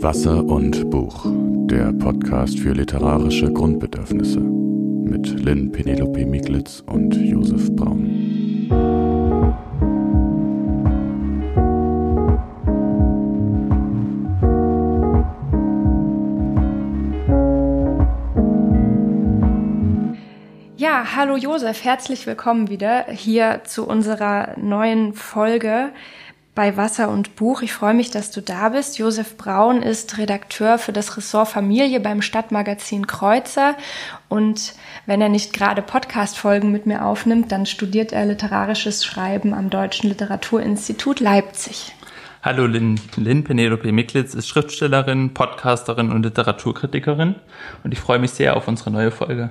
Wasser und Buch, der Podcast für literarische Grundbedürfnisse mit Lynn Penelope Miglitz und Josef Braun. Ja, hallo Josef, herzlich willkommen wieder hier zu unserer neuen Folge bei Wasser und Buch. Ich freue mich, dass du da bist. Josef Braun ist Redakteur für das Ressort Familie beim Stadtmagazin Kreuzer. Und wenn er nicht gerade Podcast-Folgen mit mir aufnimmt, dann studiert er literarisches Schreiben am Deutschen Literaturinstitut Leipzig. Hallo, Lynn, Lynn Penelope Miklitz ist Schriftstellerin, Podcasterin und Literaturkritikerin. Und ich freue mich sehr auf unsere neue Folge.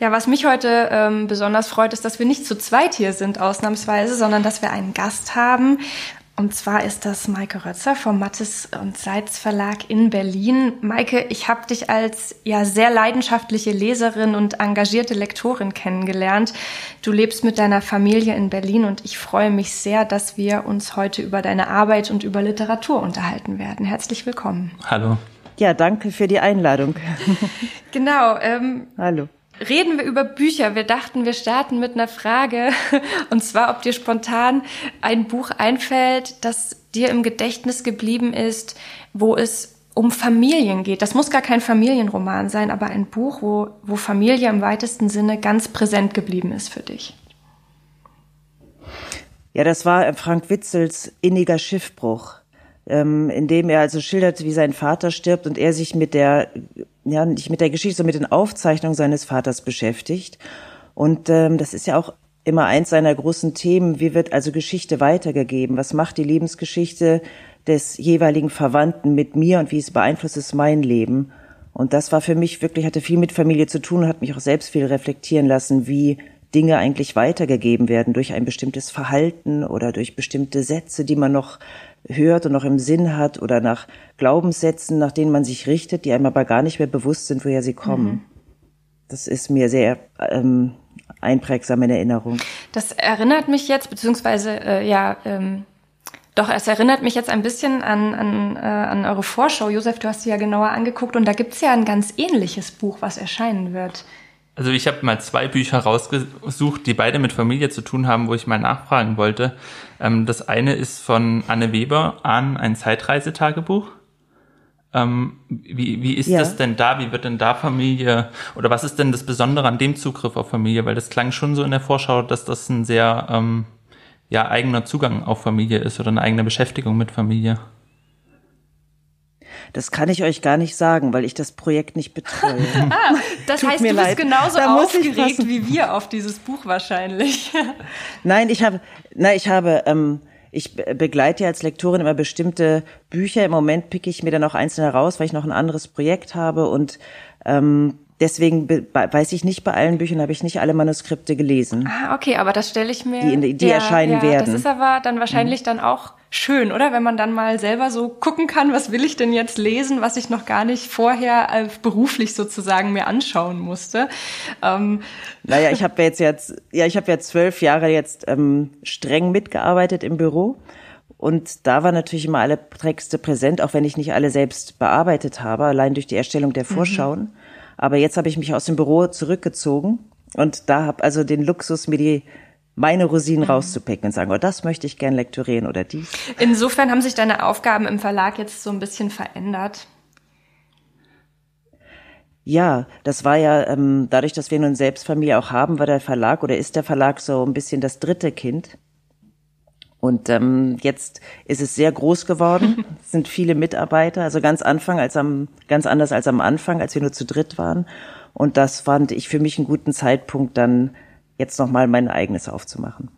Ja, was mich heute ähm, besonders freut, ist, dass wir nicht zu zweit hier sind, ausnahmsweise, sondern dass wir einen Gast haben. Und zwar ist das Maike Rötzer vom Mattes und Seitz Verlag in Berlin. Maike, ich habe dich als ja sehr leidenschaftliche Leserin und engagierte Lektorin kennengelernt. Du lebst mit deiner Familie in Berlin und ich freue mich sehr, dass wir uns heute über deine Arbeit und über Literatur unterhalten werden. Herzlich willkommen. Hallo. Ja, danke für die Einladung. genau. Ähm, Hallo reden wir über Bücher. Wir dachten, wir starten mit einer Frage. Und zwar, ob dir spontan ein Buch einfällt, das dir im Gedächtnis geblieben ist, wo es um Familien geht. Das muss gar kein Familienroman sein, aber ein Buch, wo, wo Familie im weitesten Sinne ganz präsent geblieben ist für dich. Ja, das war Frank Witzels inniger Schiffbruch, ähm, in dem er also schildert, wie sein Vater stirbt und er sich mit der ja, nicht mit der Geschichte, sondern mit den Aufzeichnungen seines Vaters beschäftigt. Und ähm, das ist ja auch immer eins seiner großen Themen. Wie wird also Geschichte weitergegeben? Was macht die Lebensgeschichte des jeweiligen Verwandten mit mir und wie es beeinflusst es mein Leben? Und das war für mich wirklich, hatte viel mit Familie zu tun und hat mich auch selbst viel reflektieren lassen, wie Dinge eigentlich weitergegeben werden durch ein bestimmtes Verhalten oder durch bestimmte Sätze, die man noch hört und noch im Sinn hat oder nach Glaubenssätzen, nach denen man sich richtet, die einem aber gar nicht mehr bewusst sind, woher sie kommen. Mhm. Das ist mir sehr ähm, einprägsam in Erinnerung. Das erinnert mich jetzt, beziehungsweise äh, ja, ähm, doch, es erinnert mich jetzt ein bisschen an, an, äh, an eure Vorschau. Josef, du hast sie ja genauer angeguckt und da gibt's ja ein ganz ähnliches Buch, was erscheinen wird. Also ich habe mal zwei Bücher rausgesucht, die beide mit Familie zu tun haben, wo ich mal nachfragen wollte. Ähm, das eine ist von Anne Weber, an ein Zeitreisetagebuch. Ähm, wie, wie ist ja. das denn da? Wie wird denn da Familie oder was ist denn das Besondere an dem Zugriff auf Familie? Weil das klang schon so in der Vorschau, dass das ein sehr ähm, ja, eigener Zugang auf Familie ist oder eine eigene Beschäftigung mit Familie. Das kann ich euch gar nicht sagen, weil ich das Projekt nicht betreue. ah, das Tut heißt, du bist genauso da aufgeregt wie wir auf dieses Buch wahrscheinlich. nein, ich habe, nein, ich habe, ähm, ich begleite ja als Lektorin immer bestimmte Bücher. Im Moment picke ich mir dann auch einzelne raus, weil ich noch ein anderes Projekt habe und ähm, Deswegen weiß ich nicht bei allen Büchern, habe ich nicht alle Manuskripte gelesen. Ah, okay, aber das stelle ich mir. Die, die ja, erscheinen ja, werden. Das ist aber dann wahrscheinlich mhm. dann auch schön, oder? Wenn man dann mal selber so gucken kann, was will ich denn jetzt lesen, was ich noch gar nicht vorher äh, beruflich sozusagen mir anschauen musste. Ähm. Naja, ich habe jetzt jetzt, ja, ich habe ja zwölf Jahre jetzt ähm, streng mitgearbeitet im Büro. Und da war natürlich immer alle Texte präsent, auch wenn ich nicht alle selbst bearbeitet habe, allein durch die Erstellung der mhm. Vorschauen. Mhm. Aber jetzt habe ich mich aus dem Büro zurückgezogen und da habe also den Luxus, mir die meine Rosinen mhm. rauszupicken und sagen, oh, das möchte ich gern lektorieren oder dies. Insofern haben sich deine Aufgaben im Verlag jetzt so ein bisschen verändert. Ja, das war ja ähm, dadurch, dass wir nun Selbstfamilie auch haben, war der Verlag oder ist der Verlag so ein bisschen das dritte Kind. Und ähm, jetzt ist es sehr groß geworden. es sind viele Mitarbeiter, also ganz Anfang als am ganz anders als am Anfang, als wir nur zu dritt waren. Und das fand ich für mich einen guten Zeitpunkt, dann jetzt nochmal mein eigenes aufzumachen.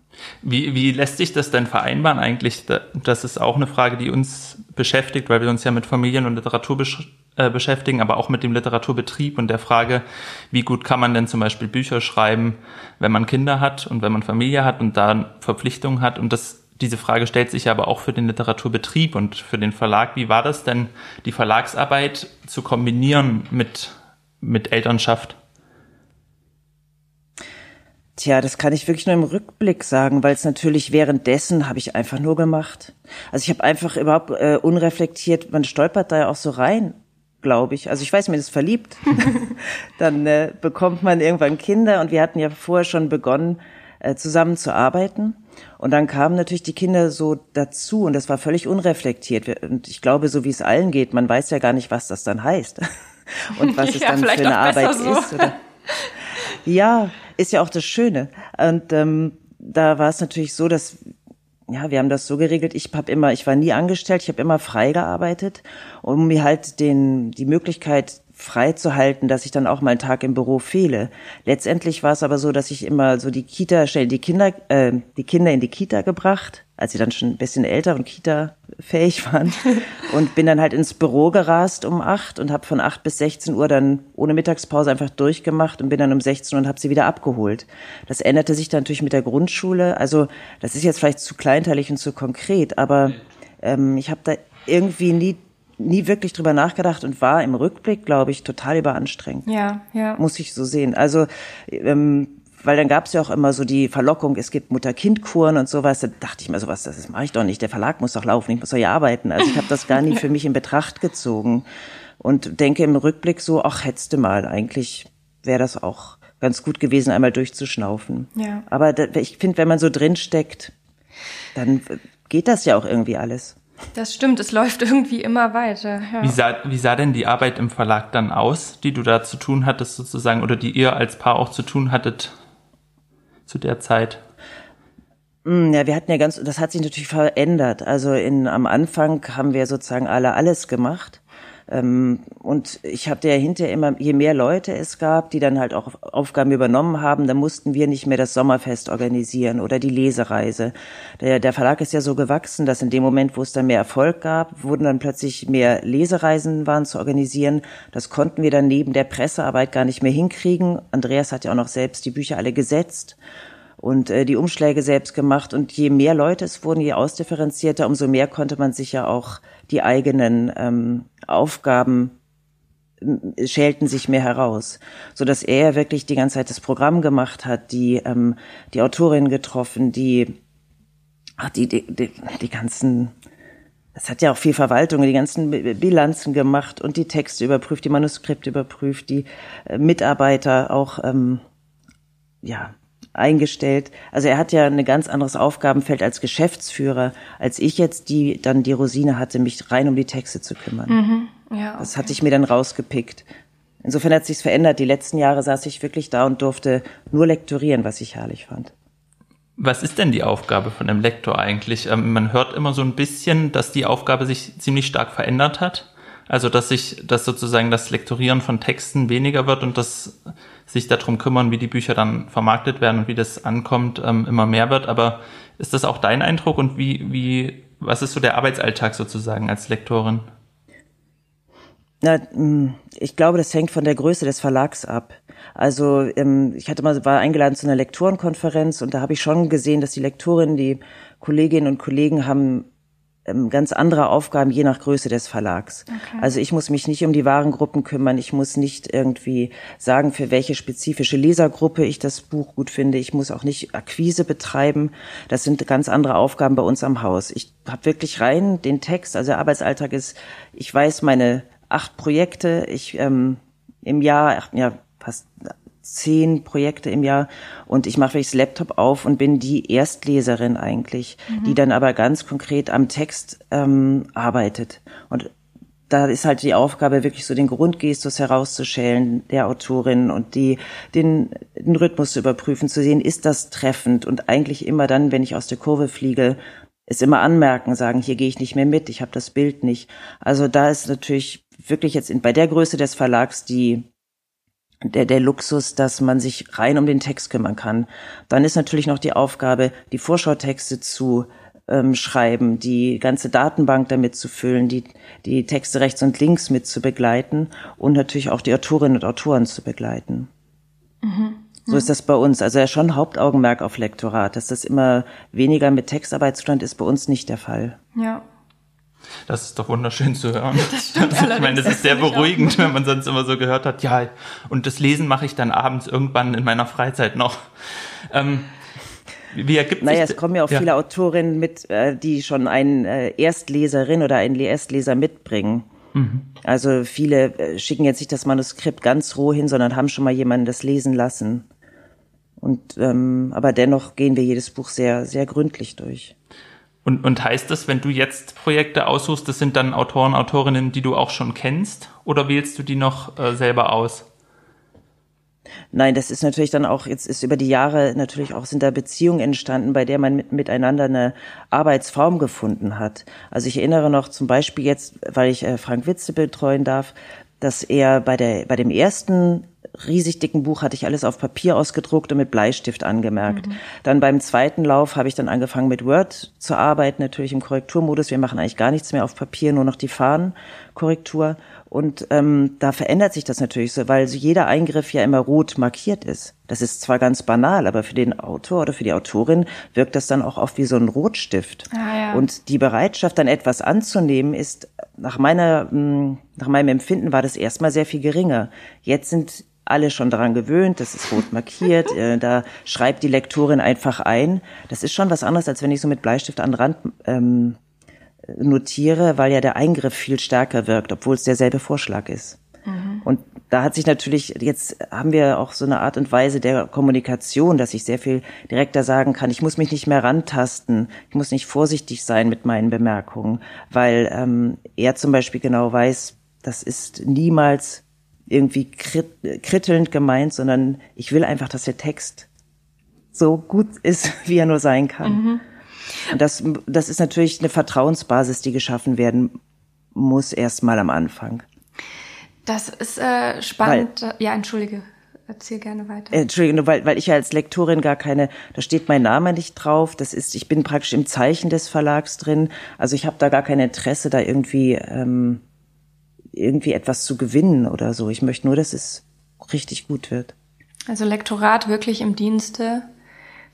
Wie, wie lässt sich das denn vereinbaren eigentlich? Das ist auch eine Frage, die uns beschäftigt, weil wir uns ja mit Familien und Literatur besch äh, beschäftigen, aber auch mit dem Literaturbetrieb und der Frage, wie gut kann man denn zum Beispiel Bücher schreiben, wenn man Kinder hat und wenn man Familie hat und da Verpflichtungen hat. Und das, diese Frage stellt sich aber auch für den Literaturbetrieb und für den Verlag. Wie war das denn, die Verlagsarbeit zu kombinieren mit, mit Elternschaft? Tja, das kann ich wirklich nur im Rückblick sagen, weil es natürlich währenddessen habe ich einfach nur gemacht. Also ich habe einfach überhaupt äh, unreflektiert, man stolpert da ja auch so rein, glaube ich. Also ich weiß, mir ist verliebt. Dann äh, bekommt man irgendwann Kinder und wir hatten ja vorher schon begonnen, äh, zusammen zu arbeiten. Und dann kamen natürlich die Kinder so dazu und das war völlig unreflektiert. Und ich glaube, so wie es allen geht, man weiß ja gar nicht, was das dann heißt und was es ja, dann für eine Arbeit so. ist. Oder? Ja, ist ja auch das Schöne. Und ähm, da war es natürlich so, dass ja, wir haben das so geregelt. Ich habe immer, ich war nie angestellt, ich habe immer frei gearbeitet, um mir halt den die Möglichkeit freizuhalten, dass ich dann auch mal einen Tag im Büro fehle. Letztendlich war es aber so, dass ich immer so die Kita, schnell die Kinder, äh, die Kinder in die Kita gebracht, als sie dann schon ein bisschen älter und Kita-fähig waren und bin dann halt ins Büro gerast um acht und habe von acht bis 16 Uhr dann ohne Mittagspause einfach durchgemacht und bin dann um 16 Uhr und habe sie wieder abgeholt. Das änderte sich dann natürlich mit der Grundschule. Also das ist jetzt vielleicht zu kleinteilig und zu konkret, aber ähm, ich habe da irgendwie nie nie wirklich drüber nachgedacht und war im Rückblick, glaube ich, total überanstrengend. Ja, ja. Muss ich so sehen. Also, ähm, weil dann gab es ja auch immer so die Verlockung, es gibt Mutter-Kind-Kuren und sowas. Da dachte ich mir sowas, das mache ich doch nicht. Der Verlag muss doch laufen, ich muss doch hier arbeiten. Also ich habe das gar nie für mich in Betracht gezogen und denke im Rückblick so, ach, hättest du mal, eigentlich wäre das auch ganz gut gewesen, einmal durchzuschnaufen. Ja. Aber da, ich finde, wenn man so drin steckt, dann geht das ja auch irgendwie alles. Das stimmt, es läuft irgendwie immer weiter. Ja. Wie, sah, wie sah denn die Arbeit im Verlag dann aus, die du da zu tun hattest sozusagen oder die ihr als Paar auch zu tun hattet zu der Zeit? Mm, ja, wir hatten ja ganz, das hat sich natürlich verändert. Also in, am Anfang haben wir sozusagen alle alles gemacht. Ähm, und ich habe ja hinterher immer, je mehr Leute es gab, die dann halt auch Aufgaben übernommen haben, dann mussten wir nicht mehr das Sommerfest organisieren oder die Lesereise. Der, der Verlag ist ja so gewachsen, dass in dem Moment, wo es dann mehr Erfolg gab, wurden dann plötzlich mehr Lesereisen waren zu organisieren. Das konnten wir dann neben der Pressearbeit gar nicht mehr hinkriegen. Andreas hat ja auch noch selbst die Bücher alle gesetzt und äh, die Umschläge selbst gemacht. Und je mehr Leute es wurden, je ausdifferenzierter, umso mehr konnte man sich ja auch die eigenen ähm, Aufgaben äh, schälten sich mehr heraus, so dass er wirklich die ganze Zeit das Programm gemacht hat, die ähm, die Autorin getroffen, die ach, die, die die die ganzen es hat ja auch viel Verwaltung, die ganzen Bilanzen gemacht und die Texte überprüft, die Manuskripte überprüft, die äh, Mitarbeiter auch ähm, ja eingestellt. Also er hat ja ein ganz anderes Aufgabenfeld als Geschäftsführer, als ich jetzt, die dann die Rosine hatte, mich rein um die Texte zu kümmern. Mhm. Ja, okay. Das hatte ich mir dann rausgepickt. Insofern hat sich's verändert. Die letzten Jahre saß ich wirklich da und durfte nur lektorieren, was ich herrlich fand. Was ist denn die Aufgabe von einem Lektor eigentlich? Ähm, man hört immer so ein bisschen, dass die Aufgabe sich ziemlich stark verändert hat. Also, dass sich, dass sozusagen das Lektorieren von Texten weniger wird und dass sich darum kümmern, wie die Bücher dann vermarktet werden und wie das ankommt, ähm, immer mehr wird. Aber ist das auch dein Eindruck und wie, wie, was ist so der Arbeitsalltag sozusagen als Lektorin? Na, hm, ich glaube, das hängt von der Größe des Verlags ab. Also ähm, ich hatte mal war eingeladen zu einer Lektorenkonferenz und da habe ich schon gesehen, dass die Lektorinnen, die Kolleginnen und Kollegen haben ganz andere Aufgaben je nach Größe des Verlags. Okay. Also ich muss mich nicht um die Warengruppen kümmern, ich muss nicht irgendwie sagen, für welche spezifische Lesergruppe ich das Buch gut finde. Ich muss auch nicht Akquise betreiben. Das sind ganz andere Aufgaben bei uns am Haus. Ich habe wirklich rein den Text, also der Arbeitsalltag ist, ich weiß meine acht Projekte, ich ähm, im Jahr, ja, fast zehn Projekte im Jahr und ich mache wirklich das Laptop auf und bin die Erstleserin eigentlich, mhm. die dann aber ganz konkret am Text ähm, arbeitet. Und da ist halt die Aufgabe, wirklich so den Grundgestus herauszuschälen der Autorin und die, den, den Rhythmus zu überprüfen, zu sehen, ist das treffend und eigentlich immer dann, wenn ich aus der Kurve fliege, es immer anmerken, sagen, hier gehe ich nicht mehr mit, ich habe das Bild nicht. Also da ist natürlich wirklich jetzt in, bei der Größe des Verlags die der, der Luxus, dass man sich rein um den Text kümmern kann. Dann ist natürlich noch die Aufgabe, die Vorschautexte zu ähm, schreiben, die ganze Datenbank damit zu füllen, die, die Texte rechts und links mit zu begleiten und natürlich auch die Autorinnen und Autoren zu begleiten. Mhm. So ist das bei uns. Also ja schon Hauptaugenmerk auf Lektorat. Dass das immer weniger mit Textarbeit zustand, ist bei uns nicht der Fall. Ja. Das ist doch wunderschön zu hören. Das stimmt ich meine, das ist sehr beruhigend, wenn man sonst immer so gehört hat, ja, und das Lesen mache ich dann abends irgendwann in meiner Freizeit noch. Ähm, wie ergibt naja, sich es kommen ja auch ja. viele Autorinnen mit, äh, die schon einen äh, Erstleserin oder einen Erstleser mitbringen. Mhm. Also viele äh, schicken jetzt nicht das Manuskript ganz roh hin, sondern haben schon mal jemanden das lesen lassen. Und ähm, aber dennoch gehen wir jedes Buch sehr, sehr gründlich durch. Und, und heißt das, wenn du jetzt Projekte aussuchst, das sind dann Autoren, Autorinnen, die du auch schon kennst, oder wählst du die noch äh, selber aus? Nein, das ist natürlich dann auch, jetzt ist über die Jahre natürlich auch sind da Beziehungen entstanden, bei der man mit, miteinander eine Arbeitsform gefunden hat. Also ich erinnere noch zum Beispiel jetzt, weil ich äh, Frank Witze betreuen darf, dass er bei der, bei dem ersten riesig dicken Buch hatte ich alles auf Papier ausgedruckt und mit Bleistift angemerkt. Mhm. Dann beim zweiten Lauf habe ich dann angefangen mit Word zu arbeiten, natürlich im Korrekturmodus. Wir machen eigentlich gar nichts mehr auf Papier, nur noch die Fahnenkorrektur. Und ähm, da verändert sich das natürlich so, weil so jeder Eingriff ja immer rot markiert ist. Das ist zwar ganz banal, aber für den Autor oder für die Autorin wirkt das dann auch oft wie so ein Rotstift. Ah, ja. Und die Bereitschaft, dann etwas anzunehmen, ist nach meiner, hm, nach meinem Empfinden war das erstmal sehr viel geringer. Jetzt sind alle schon daran gewöhnt, das ist rot markiert, äh, da schreibt die Lektorin einfach ein. Das ist schon was anderes, als wenn ich so mit Bleistift an den Rand ähm, notiere, weil ja der Eingriff viel stärker wirkt, obwohl es derselbe Vorschlag ist. Mhm. Und da hat sich natürlich, jetzt haben wir auch so eine Art und Weise der Kommunikation, dass ich sehr viel direkter sagen kann, ich muss mich nicht mehr rantasten, ich muss nicht vorsichtig sein mit meinen Bemerkungen, weil ähm, er zum Beispiel genau weiß, das ist niemals irgendwie krit krittelnd gemeint, sondern ich will einfach, dass der Text so gut ist, wie er nur sein kann. Mhm. Und das, das ist natürlich eine Vertrauensbasis, die geschaffen werden muss, erstmal am Anfang. Das ist äh, spannend. Weil, ja, entschuldige. Erzähl gerne weiter. Entschuldigung, weil, weil ich ja als Lektorin gar keine, da steht mein Name nicht drauf. Das ist, ich bin praktisch im Zeichen des Verlags drin. Also ich habe da gar kein Interesse, da irgendwie ähm, irgendwie etwas zu gewinnen oder so. Ich möchte nur, dass es richtig gut wird. Also Lektorat wirklich im Dienste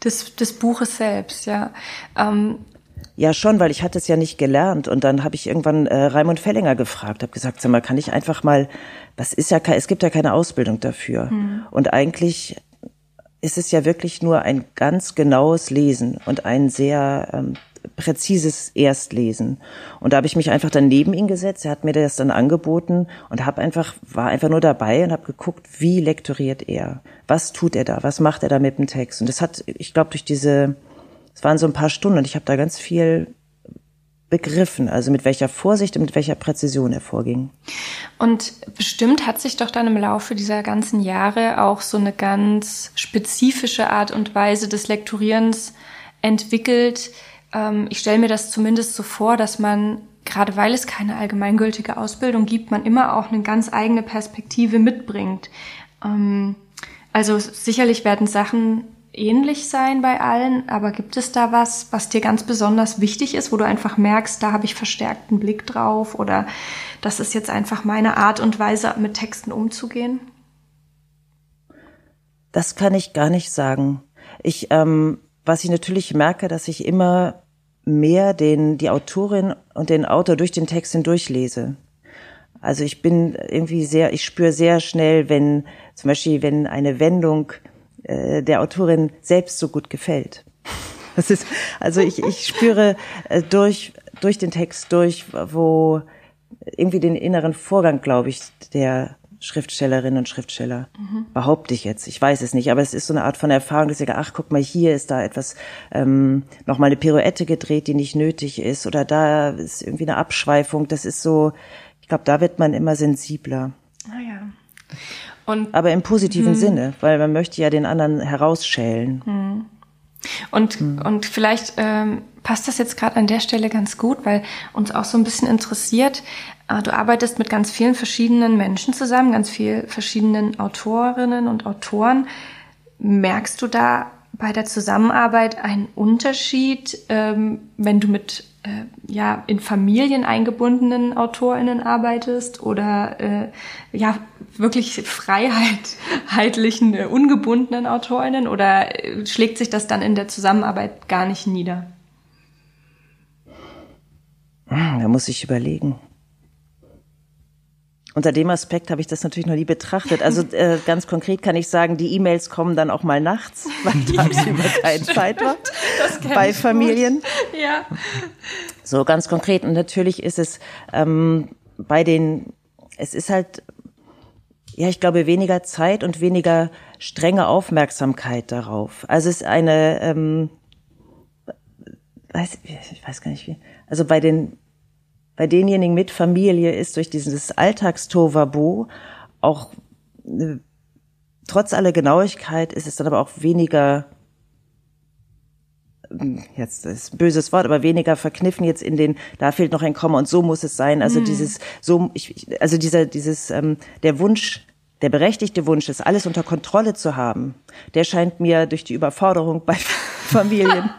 des, des Buches selbst, ja. Ähm, ja, schon, weil ich hatte es ja nicht gelernt und dann habe ich irgendwann äh, Raimund Fellinger gefragt, habe gesagt, sag mal, kann ich einfach mal, das ist ja, es gibt ja keine Ausbildung dafür hm. und eigentlich ist es ja wirklich nur ein ganz genaues Lesen und ein sehr ähm, präzises Erstlesen. Und da habe ich mich einfach dann neben ihn gesetzt. Er hat mir das dann angeboten und habe einfach war einfach nur dabei und habe geguckt, wie lektoriert er, was tut er da, was macht er da mit dem Text. Und das hat, ich glaube, durch diese, es waren so ein paar Stunden und ich habe da ganz viel begriffen, also mit welcher Vorsicht und mit welcher Präzision er vorging. Und bestimmt hat sich doch dann im Laufe dieser ganzen Jahre auch so eine ganz spezifische Art und Weise des Lektorierens entwickelt, ähm, ich stelle mir das zumindest so vor, dass man, gerade weil es keine allgemeingültige Ausbildung gibt, man immer auch eine ganz eigene Perspektive mitbringt. Ähm, also sicherlich werden Sachen ähnlich sein bei allen, aber gibt es da was, was dir ganz besonders wichtig ist, wo du einfach merkst, da habe ich verstärkten Blick drauf oder das ist jetzt einfach meine Art und Weise, mit Texten umzugehen? Das kann ich gar nicht sagen. Ich, ähm, was ich natürlich merke, dass ich immer mehr den, die Autorin und den Autor durch den Text hindurch lese. Also ich bin irgendwie sehr, ich spüre sehr schnell, wenn zum Beispiel, wenn eine Wendung äh, der Autorin selbst so gut gefällt. Das ist, also ich, ich spüre äh, durch, durch den Text durch, wo irgendwie den inneren Vorgang, glaube ich, der Schriftstellerinnen und Schriftsteller. Mhm. Behaupte ich jetzt. Ich weiß es nicht, aber es ist so eine Art von Erfahrung, dass ich sage, ach, guck mal, hier ist da etwas, ähm, nochmal eine Pirouette gedreht, die nicht nötig ist, oder da ist irgendwie eine Abschweifung. Das ist so, ich glaube, da wird man immer sensibler. Ah ja. Und, aber im positiven hm. Sinne, weil man möchte ja den anderen herausschälen. Hm. Und, hm. und vielleicht ähm, passt das jetzt gerade an der Stelle ganz gut, weil uns auch so ein bisschen interessiert, du arbeitest mit ganz vielen verschiedenen Menschen zusammen, ganz vielen verschiedenen Autorinnen und Autoren. Merkst du da bei der Zusammenarbeit einen Unterschied, ähm, wenn du mit äh, ja in Familien eingebundenen AutorInnen arbeitest oder äh, ja wirklich freiheitlichen, äh, ungebundenen AutorInnen oder äh, schlägt sich das dann in der Zusammenarbeit gar nicht nieder? Da muss ich überlegen. Unter dem Aspekt habe ich das natürlich noch nie betrachtet. Also äh, ganz konkret kann ich sagen, die E-Mails kommen dann auch mal nachts, weil tagsüber ja, keine Zeit war bei Familien. Gut. Ja. So ganz konkret. Und natürlich ist es ähm, bei den, es ist halt, ja, ich glaube, weniger Zeit und weniger strenge Aufmerksamkeit darauf. Also es ist eine, ähm, weiß, ich weiß gar nicht wie, also bei den bei denjenigen mit Familie ist durch dieses Alltagstovabo auch äh, trotz aller Genauigkeit ist es dann aber auch weniger hm, jetzt ist ein böses Wort, aber weniger verkniffen jetzt in den, da fehlt noch ein Komma und so muss es sein. Also mm. dieses, so, ich, also dieser, dieses, ähm, der Wunsch, der berechtigte Wunsch, das alles unter Kontrolle zu haben, der scheint mir durch die Überforderung bei Familien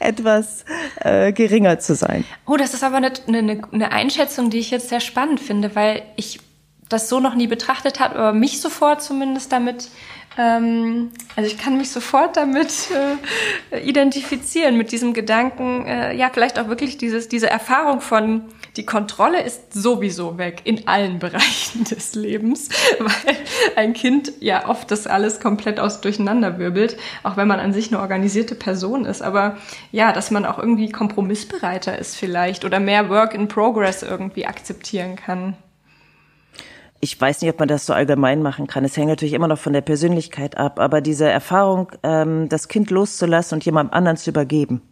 etwas äh, geringer zu sein. Oh, das ist aber eine, eine, eine Einschätzung, die ich jetzt sehr spannend finde, weil ich das so noch nie betrachtet habe, aber mich sofort zumindest damit ähm, also ich kann mich sofort damit äh, identifizieren, mit diesem Gedanken, äh, ja, vielleicht auch wirklich dieses, diese Erfahrung von, die Kontrolle ist sowieso weg in allen Bereichen des Lebens, weil ein Kind ja oft das alles komplett aus durcheinander wirbelt, auch wenn man an sich eine organisierte Person ist. Aber ja, dass man auch irgendwie kompromissbereiter ist vielleicht oder mehr Work in Progress irgendwie akzeptieren kann ich weiß nicht, ob man das so allgemein machen kann. Es hängt natürlich immer noch von der Persönlichkeit ab, aber diese Erfahrung, ähm, das Kind loszulassen und jemand anderen zu übergeben,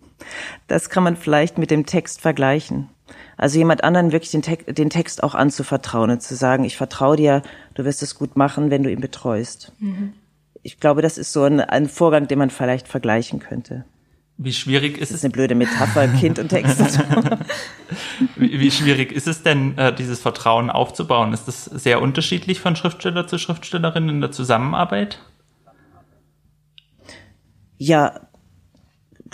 das kann man vielleicht mit dem Text vergleichen. Also jemand anderen wirklich den, Te den Text auch anzuvertrauen und zu sagen, ich vertraue dir, du wirst es gut machen, wenn du ihn betreust. Mhm. Ich glaube, das ist so ein, ein Vorgang, den man vielleicht vergleichen könnte. Wie schwierig ist, das ist es? eine blöde Metapher, Kind und Text. wie, wie, schwierig ist es denn, äh, dieses Vertrauen aufzubauen? Ist das sehr unterschiedlich von Schriftsteller zu Schriftstellerin in der Zusammenarbeit? Ja,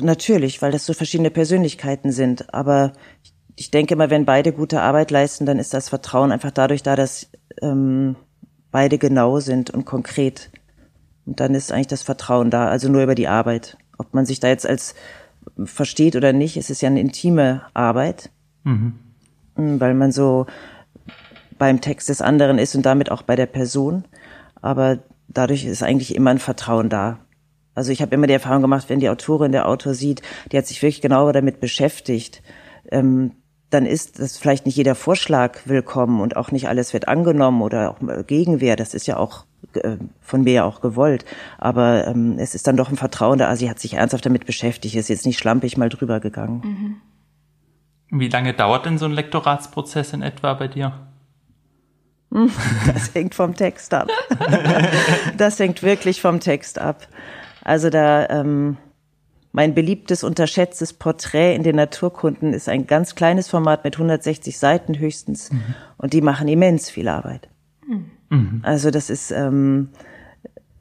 natürlich, weil das so verschiedene Persönlichkeiten sind. Aber ich denke mal, wenn beide gute Arbeit leisten, dann ist das Vertrauen einfach dadurch da, dass ähm, beide genau sind und konkret. Und dann ist eigentlich das Vertrauen da, also nur über die Arbeit. Ob man sich da jetzt als versteht oder nicht, es ist ja eine intime Arbeit, mhm. Mm, weil man so beim Text des anderen ist und damit auch bei der Person. Aber dadurch ist eigentlich immer ein Vertrauen da. Also ich habe immer die Erfahrung gemacht, wenn die Autorin, der Autor sieht, die hat sich wirklich genauer damit beschäftigt, ähm, dann ist das vielleicht nicht jeder Vorschlag willkommen und auch nicht alles wird angenommen oder auch Gegenwehr. Das ist ja auch äh, von mir ja auch gewollt. Aber ähm, es ist dann doch ein Vertrauen da. Sie hat sich ernsthaft damit beschäftigt, ist jetzt nicht schlampig mal drüber gegangen. Mhm. Wie lange dauert denn so ein Lektoratsprozess in etwa bei dir? Das hängt vom Text ab. Das hängt wirklich vom Text ab. Also da ähm, mein beliebtes, unterschätztes Porträt in den Naturkunden ist ein ganz kleines Format mit 160 Seiten höchstens. Mhm. Und die machen immens viel Arbeit. Mhm. Also das ist, ähm,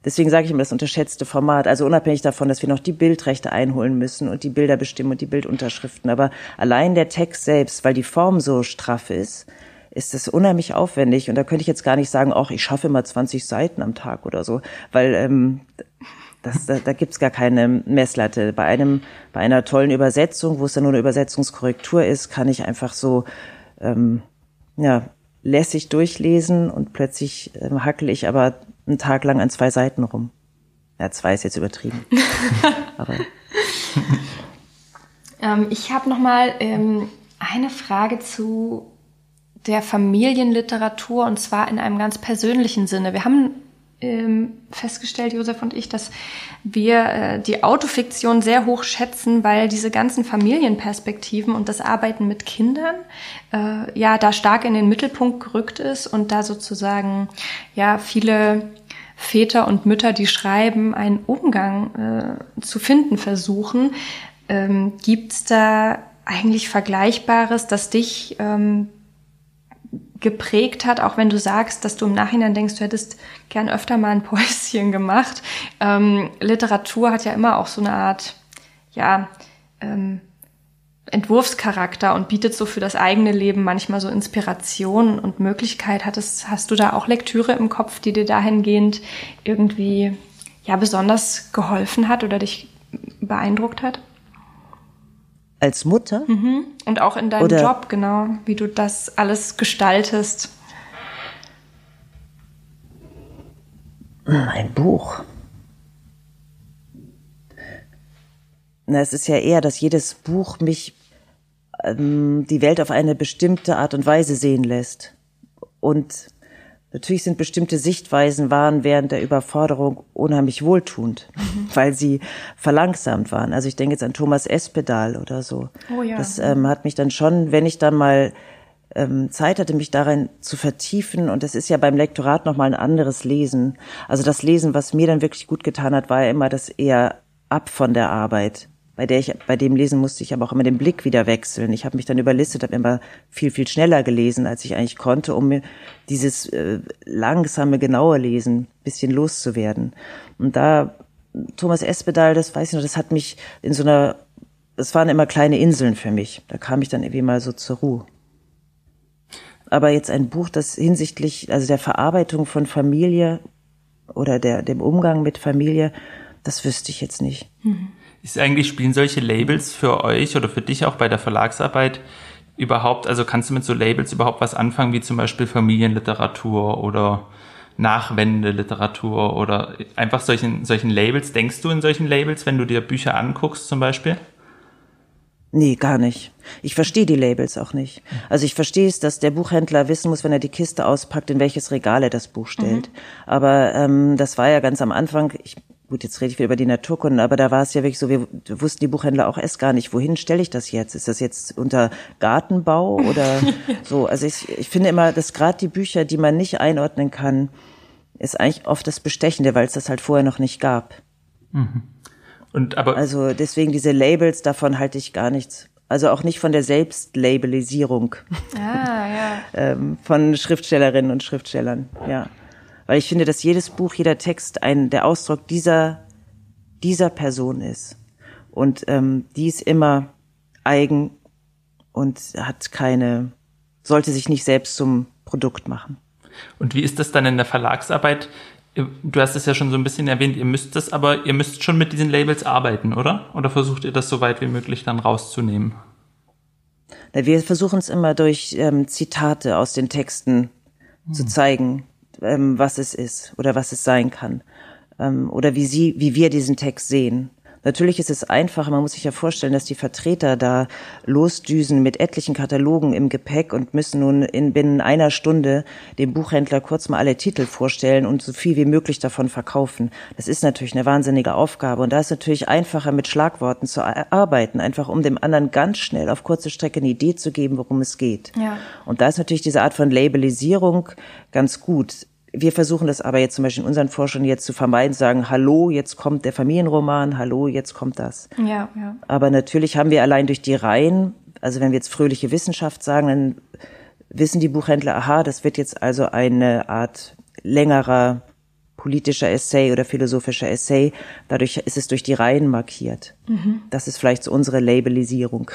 deswegen sage ich immer das unterschätzte Format. Also unabhängig davon, dass wir noch die Bildrechte einholen müssen und die Bilder bestimmen und die Bildunterschriften. Aber allein der Text selbst, weil die Form so straff ist, ist das unheimlich aufwendig. Und da könnte ich jetzt gar nicht sagen, ach, ich schaffe immer 20 Seiten am Tag oder so. Weil ähm, das, da, da gibt's gar keine Messlatte. Bei einem, bei einer tollen Übersetzung, wo es dann nur eine Übersetzungskorrektur ist, kann ich einfach so ähm, ja, lässig durchlesen und plötzlich äh, hackel ich aber einen Tag lang an zwei Seiten rum. Ja, zwei ist jetzt übertrieben. aber. ähm, ich habe noch mal ähm, eine Frage zu der Familienliteratur und zwar in einem ganz persönlichen Sinne. Wir haben ähm, festgestellt, Josef und ich, dass wir äh, die Autofiktion sehr hoch schätzen, weil diese ganzen Familienperspektiven und das Arbeiten mit Kindern äh, ja da stark in den Mittelpunkt gerückt ist und da sozusagen ja viele Väter und Mütter, die schreiben, einen Umgang äh, zu finden versuchen. Ähm, Gibt es da eigentlich Vergleichbares, das dich ähm, geprägt hat, auch wenn du sagst, dass du im Nachhinein denkst, du hättest gern öfter mal ein Päuschen gemacht. Ähm, Literatur hat ja immer auch so eine Art, ja, ähm, Entwurfscharakter und bietet so für das eigene Leben manchmal so Inspiration und Möglichkeit. Hattest, hast du da auch Lektüre im Kopf, die dir dahingehend irgendwie ja besonders geholfen hat oder dich beeindruckt hat? als Mutter. Mhm. Und auch in deinem Oder Job, genau, wie du das alles gestaltest. Ein Buch. Na, es ist ja eher, dass jedes Buch mich ähm, die Welt auf eine bestimmte Art und Weise sehen lässt. Und natürlich sind bestimmte Sichtweisen waren während der Überforderung unheimlich wohltuend, mhm. weil sie verlangsamt waren. Also ich denke jetzt an Thomas Espedal oder so. Oh ja. Das ähm, hat mich dann schon, wenn ich dann mal ähm, Zeit hatte, mich darin zu vertiefen. Und das ist ja beim Lektorat nochmal ein anderes Lesen. Also das Lesen, was mir dann wirklich gut getan hat, war ja immer das eher ab von der Arbeit bei der ich, bei dem Lesen musste ich aber auch immer den Blick wieder wechseln. Ich habe mich dann überlistet, habe immer viel, viel schneller gelesen, als ich eigentlich konnte, um mir dieses äh, langsame, genaue Lesen bisschen loszuwerden. Und da Thomas Espedal, das weiß ich noch, das hat mich in so einer, das waren immer kleine Inseln für mich. Da kam ich dann irgendwie mal so zur Ruhe. Aber jetzt ein Buch, das hinsichtlich, also der Verarbeitung von Familie oder der, dem Umgang mit Familie, das wüsste ich jetzt nicht. Mhm. Ist eigentlich, spielen solche Labels für euch oder für dich auch bei der Verlagsarbeit überhaupt, also kannst du mit so Labels überhaupt was anfangen, wie zum Beispiel Familienliteratur oder Nachwendeliteratur oder einfach solchen, solchen Labels? Denkst du in solchen Labels, wenn du dir Bücher anguckst zum Beispiel? Nee, gar nicht. Ich verstehe die Labels auch nicht. Also ich verstehe es, dass der Buchhändler wissen muss, wenn er die Kiste auspackt, in welches Regal er das Buch stellt. Mhm. Aber ähm, das war ja ganz am Anfang, ich gut, jetzt rede ich wieder über die Naturkunden, aber da war es ja wirklich so, wir wussten die Buchhändler auch erst gar nicht, wohin stelle ich das jetzt? Ist das jetzt unter Gartenbau oder so? Also ich, ich finde immer, dass gerade die Bücher, die man nicht einordnen kann, ist eigentlich oft das Bestechende, weil es das halt vorher noch nicht gab. Mhm. Und aber also deswegen diese Labels, davon halte ich gar nichts. Also auch nicht von der Selbstlabelisierung ah, ja. ähm, von Schriftstellerinnen und Schriftstellern, ja weil ich finde, dass jedes Buch, jeder Text ein der Ausdruck dieser dieser Person ist und ähm, die ist immer eigen und hat keine sollte sich nicht selbst zum Produkt machen. Und wie ist das dann in der Verlagsarbeit? Du hast es ja schon so ein bisschen erwähnt, ihr müsst das, aber ihr müsst schon mit diesen Labels arbeiten, oder? Oder versucht ihr das so weit wie möglich dann rauszunehmen? Wir versuchen es immer durch ähm, Zitate aus den Texten hm. zu zeigen, ähm, was es ist oder was es sein kann ähm, oder wie sie, wie wir diesen Text sehen. Natürlich ist es einfacher, man muss sich ja vorstellen, dass die Vertreter da losdüsen mit etlichen Katalogen im Gepäck und müssen nun in binnen einer Stunde dem Buchhändler kurz mal alle Titel vorstellen und so viel wie möglich davon verkaufen. Das ist natürlich eine wahnsinnige Aufgabe und da ist natürlich einfacher mit Schlagworten zu arbeiten, einfach um dem anderen ganz schnell auf kurze Strecke eine Idee zu geben, worum es geht. Ja. Und da ist natürlich diese Art von Labelisierung ganz gut wir versuchen das aber jetzt zum Beispiel in unseren Forschungen jetzt zu vermeiden, sagen, hallo, jetzt kommt der Familienroman, hallo, jetzt kommt das. Ja, ja. Aber natürlich haben wir allein durch die Reihen, also wenn wir jetzt fröhliche Wissenschaft sagen, dann wissen die Buchhändler, aha, das wird jetzt also eine Art längerer politischer Essay oder philosophischer Essay. Dadurch ist es durch die Reihen markiert. Mhm. Das ist vielleicht so unsere Labelisierung.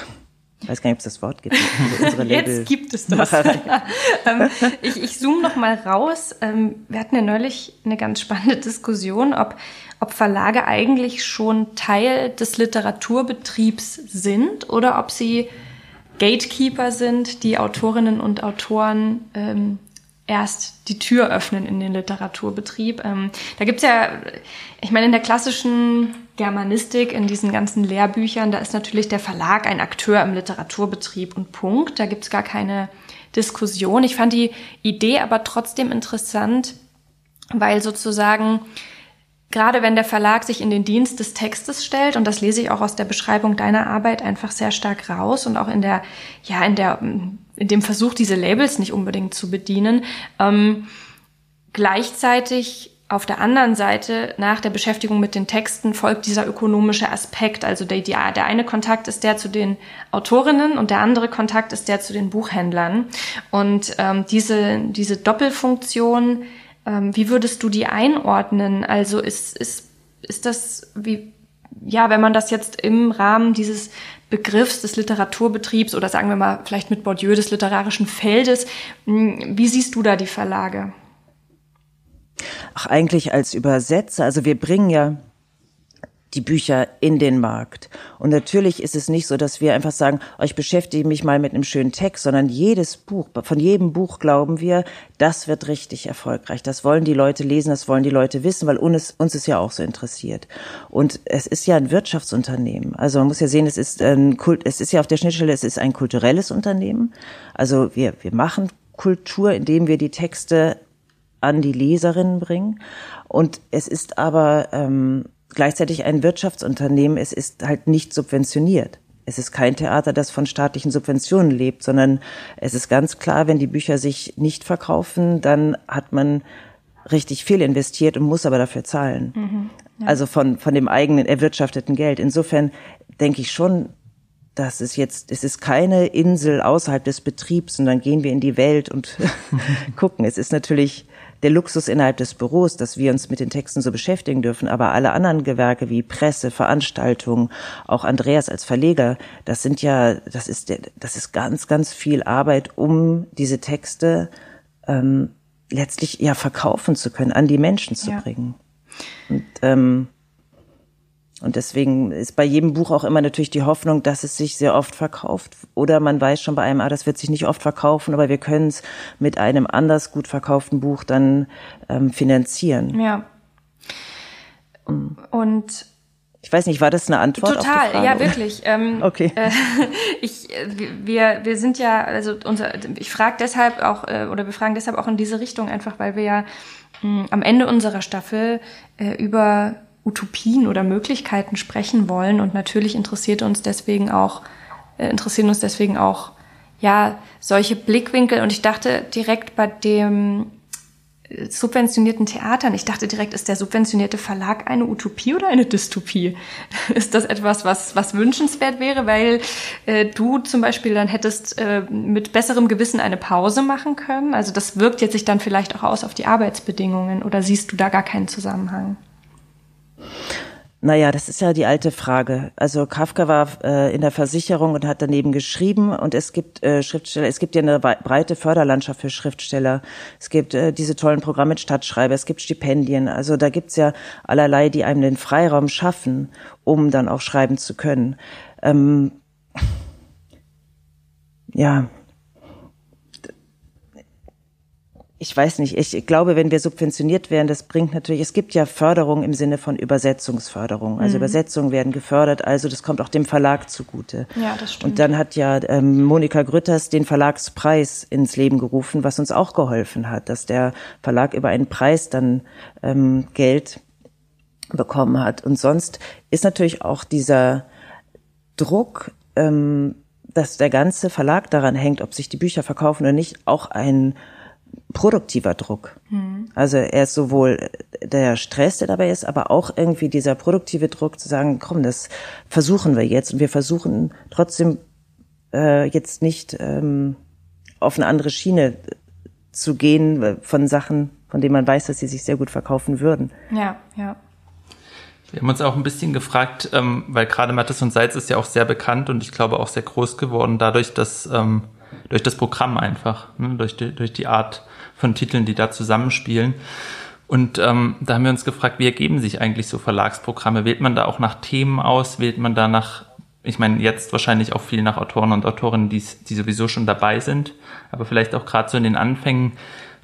Ich weiß gar nicht, ob es das Wort gibt. Also Jetzt gibt es das. ähm, ich, ich zoome noch mal raus. Ähm, wir hatten ja neulich eine ganz spannende Diskussion, ob, ob Verlage eigentlich schon Teil des Literaturbetriebs sind oder ob sie Gatekeeper sind, die Autorinnen und Autoren ähm, erst die Tür öffnen in den Literaturbetrieb. Ähm, da gibt's ja, ich meine, in der klassischen Germanistik, in diesen ganzen Lehrbüchern, da ist natürlich der Verlag ein Akteur im Literaturbetrieb und Punkt. Da gibt's gar keine Diskussion. Ich fand die Idee aber trotzdem interessant, weil sozusagen gerade wenn der Verlag sich in den Dienst des Textes stellt, und das lese ich auch aus der Beschreibung deiner Arbeit einfach sehr stark raus und auch in der, ja, in der, in dem Versuch, diese Labels nicht unbedingt zu bedienen, ähm, gleichzeitig auf der anderen Seite, nach der Beschäftigung mit den Texten, folgt dieser ökonomische Aspekt. Also der, der eine Kontakt ist der zu den Autorinnen und der andere Kontakt ist der zu den Buchhändlern. Und ähm, diese, diese Doppelfunktion, ähm, wie würdest du die einordnen? Also ist, ist, ist das wie, ja, wenn man das jetzt im Rahmen dieses Begriffs des Literaturbetriebs oder sagen wir mal vielleicht mit Bourdieu des literarischen Feldes, hm, wie siehst du da die Verlage? Ach, eigentlich als Übersetzer. Also wir bringen ja die Bücher in den Markt. Und natürlich ist es nicht so, dass wir einfach sagen, oh, ich beschäftige mich mal mit einem schönen Text, sondern jedes Buch, von jedem Buch glauben wir, das wird richtig erfolgreich. Das wollen die Leute lesen, das wollen die Leute wissen, weil uns, uns ist ja auch so interessiert. Und es ist ja ein Wirtschaftsunternehmen. Also man muss ja sehen, es ist ein Kult, es ist ja auf der Schnittstelle, es ist ein kulturelles Unternehmen. Also wir, wir machen Kultur, indem wir die Texte an die Leserinnen bringen. Und es ist aber ähm, gleichzeitig ein Wirtschaftsunternehmen. Es ist halt nicht subventioniert. Es ist kein Theater, das von staatlichen Subventionen lebt, sondern es ist ganz klar, wenn die Bücher sich nicht verkaufen, dann hat man richtig viel investiert und muss aber dafür zahlen. Mhm, ja. Also von, von dem eigenen erwirtschafteten Geld. Insofern denke ich schon, dass es jetzt, es ist keine Insel außerhalb des Betriebs und dann gehen wir in die Welt und gucken. Es ist natürlich der Luxus innerhalb des Büros, dass wir uns mit den Texten so beschäftigen dürfen, aber alle anderen Gewerke wie Presse, Veranstaltungen, auch Andreas als Verleger, das sind ja, das ist, das ist ganz, ganz viel Arbeit, um diese Texte ähm, letztlich ja verkaufen zu können, an die Menschen zu ja. bringen. Und ähm, und deswegen ist bei jedem Buch auch immer natürlich die Hoffnung, dass es sich sehr oft verkauft. Oder man weiß schon bei einem, ah, das wird sich nicht oft verkaufen, aber wir können es mit einem anders gut verkauften Buch dann ähm, finanzieren. Ja. Mm. Und ich weiß nicht, war das eine Antwort? Total, auf die Frage, ja, wirklich. Ähm, okay. Äh, ich, wir, wir sind ja, also unser, ich frage deshalb auch, äh, oder wir fragen deshalb auch in diese Richtung einfach, weil wir ja mh, am Ende unserer Staffel äh, über Utopien oder Möglichkeiten sprechen wollen. Und natürlich interessiert uns deswegen auch, äh, interessieren uns deswegen auch, ja, solche Blickwinkel. Und ich dachte direkt bei dem äh, subventionierten Theatern, ich dachte direkt, ist der subventionierte Verlag eine Utopie oder eine Dystopie? Ist das etwas, was, was wünschenswert wäre, weil äh, du zum Beispiel dann hättest äh, mit besserem Gewissen eine Pause machen können? Also das wirkt jetzt sich dann vielleicht auch aus auf die Arbeitsbedingungen oder siehst du da gar keinen Zusammenhang? Naja, das ist ja die alte Frage. Also Kafka war äh, in der Versicherung und hat daneben geschrieben und es gibt äh, Schriftsteller, es gibt ja eine breite Förderlandschaft für Schriftsteller. Es gibt äh, diese tollen Programme mit Stadtschreiber, es gibt Stipendien. Also da gibt's ja allerlei, die einem den Freiraum schaffen, um dann auch schreiben zu können. Ähm, ja, ich weiß nicht, ich glaube, wenn wir subventioniert werden, das bringt natürlich, es gibt ja Förderung im Sinne von Übersetzungsförderung. Also mhm. Übersetzungen werden gefördert, also das kommt auch dem Verlag zugute. Ja, das stimmt. Und dann hat ja ähm, Monika Grütters den Verlagspreis ins Leben gerufen, was uns auch geholfen hat, dass der Verlag über einen Preis dann ähm, Geld bekommen hat. Und sonst ist natürlich auch dieser Druck, ähm, dass der ganze Verlag daran hängt, ob sich die Bücher verkaufen oder nicht, auch ein produktiver Druck. Mhm. Also er ist sowohl der Stress, der dabei ist, aber auch irgendwie dieser produktive Druck zu sagen, komm, das versuchen wir jetzt und wir versuchen trotzdem äh, jetzt nicht ähm, auf eine andere Schiene zu gehen von Sachen, von denen man weiß, dass sie sich sehr gut verkaufen würden. Ja, ja. Wir haben uns auch ein bisschen gefragt, ähm, weil gerade Mattes und Salz ist ja auch sehr bekannt und ich glaube auch sehr groß geworden dadurch, dass ähm, durch das Programm einfach, ne, durch, die, durch die Art von Titeln, die da zusammenspielen. Und ähm, da haben wir uns gefragt, wie ergeben sich eigentlich so Verlagsprogramme? Wählt man da auch nach Themen aus? Wählt man da nach, ich meine, jetzt wahrscheinlich auch viel nach Autoren und Autorinnen, die, die sowieso schon dabei sind, aber vielleicht auch gerade so in den Anfängen.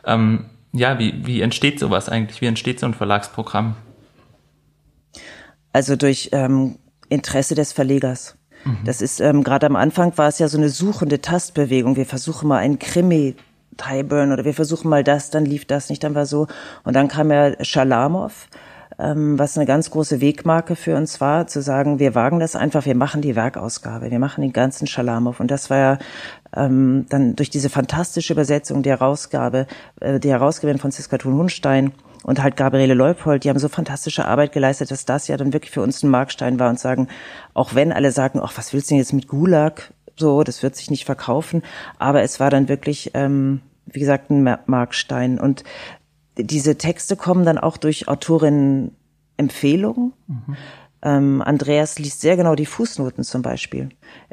Ähm, ja, wie, wie entsteht sowas eigentlich? Wie entsteht so ein Verlagsprogramm? Also durch ähm, Interesse des Verlegers. Mhm. Das ist ähm, gerade am Anfang war es ja so eine suchende Tastbewegung. Wir versuchen mal einen Krimi Tyburn oder wir versuchen mal das, dann lief das nicht, dann war so. Und dann kam ja Schalamow, was eine ganz große Wegmarke für uns war, zu sagen, wir wagen das einfach, wir machen die Werkausgabe, wir machen den ganzen Schalamow. Und das war ja ähm, dann durch diese fantastische Übersetzung der Herausgabe, äh, die Herausgeberin Franziska Thun-Hunstein, und halt Gabriele Leupold, die haben so fantastische Arbeit geleistet, dass das ja dann wirklich für uns ein Markstein war und sagen, auch wenn alle sagen, ach, was willst du denn jetzt mit Gulag? So, das wird sich nicht verkaufen. Aber es war dann wirklich, ähm, wie gesagt, ein Markstein. Und diese Texte kommen dann auch durch Autorinnen Empfehlungen. Mhm. Ähm, Andreas liest sehr genau die Fußnoten zum Beispiel.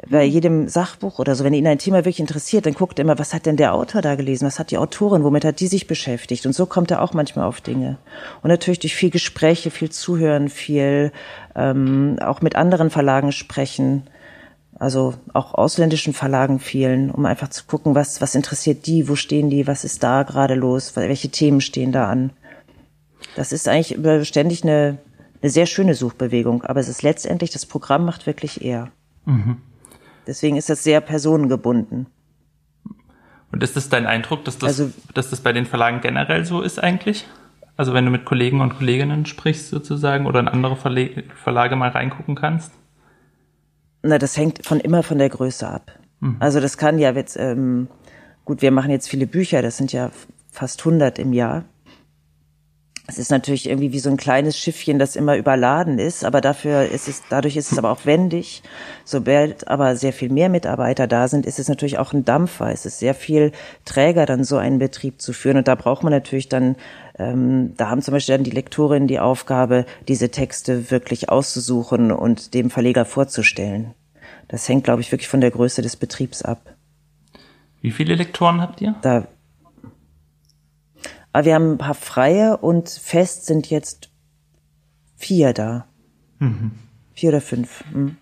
Bei jedem Sachbuch oder so, wenn ihn ein Thema wirklich interessiert, dann guckt er immer, was hat denn der Autor da gelesen, was hat die Autorin, womit hat die sich beschäftigt. Und so kommt er auch manchmal auf Dinge. Und natürlich durch viel Gespräche, viel Zuhören, viel ähm, auch mit anderen Verlagen sprechen also auch ausländischen Verlagen vielen, um einfach zu gucken, was, was interessiert die, wo stehen die, was ist da gerade los, welche Themen stehen da an. Das ist eigentlich ständig eine, eine sehr schöne Suchbewegung, aber es ist letztendlich, das Programm macht wirklich er. Mhm. Deswegen ist das sehr personengebunden. Und ist es dein Eindruck, dass das, also, dass das bei den Verlagen generell so ist eigentlich? Also wenn du mit Kollegen und Kolleginnen sprichst sozusagen oder in andere Verlage mal reingucken kannst? Na, das hängt von immer von der Größe ab. Mhm. Also das kann ja jetzt, ähm, gut, wir machen jetzt viele Bücher, das sind ja fast 100 im Jahr. Es ist natürlich irgendwie wie so ein kleines Schiffchen, das immer überladen ist, aber dafür ist es, dadurch ist es aber auch wendig. Sobald aber sehr viel mehr Mitarbeiter da sind, ist es natürlich auch ein Dampfer. Es ist sehr viel träger, dann so einen Betrieb zu führen. Und da braucht man natürlich dann, ähm, da haben zum Beispiel dann die Lektorinnen die Aufgabe, diese Texte wirklich auszusuchen und dem Verleger vorzustellen. Das hängt, glaube ich, wirklich von der Größe des Betriebs ab. Wie viele Lektoren habt ihr? Da, aber wir haben ein paar freie und fest sind jetzt vier da. Mhm. Vier oder fünf. Mhm.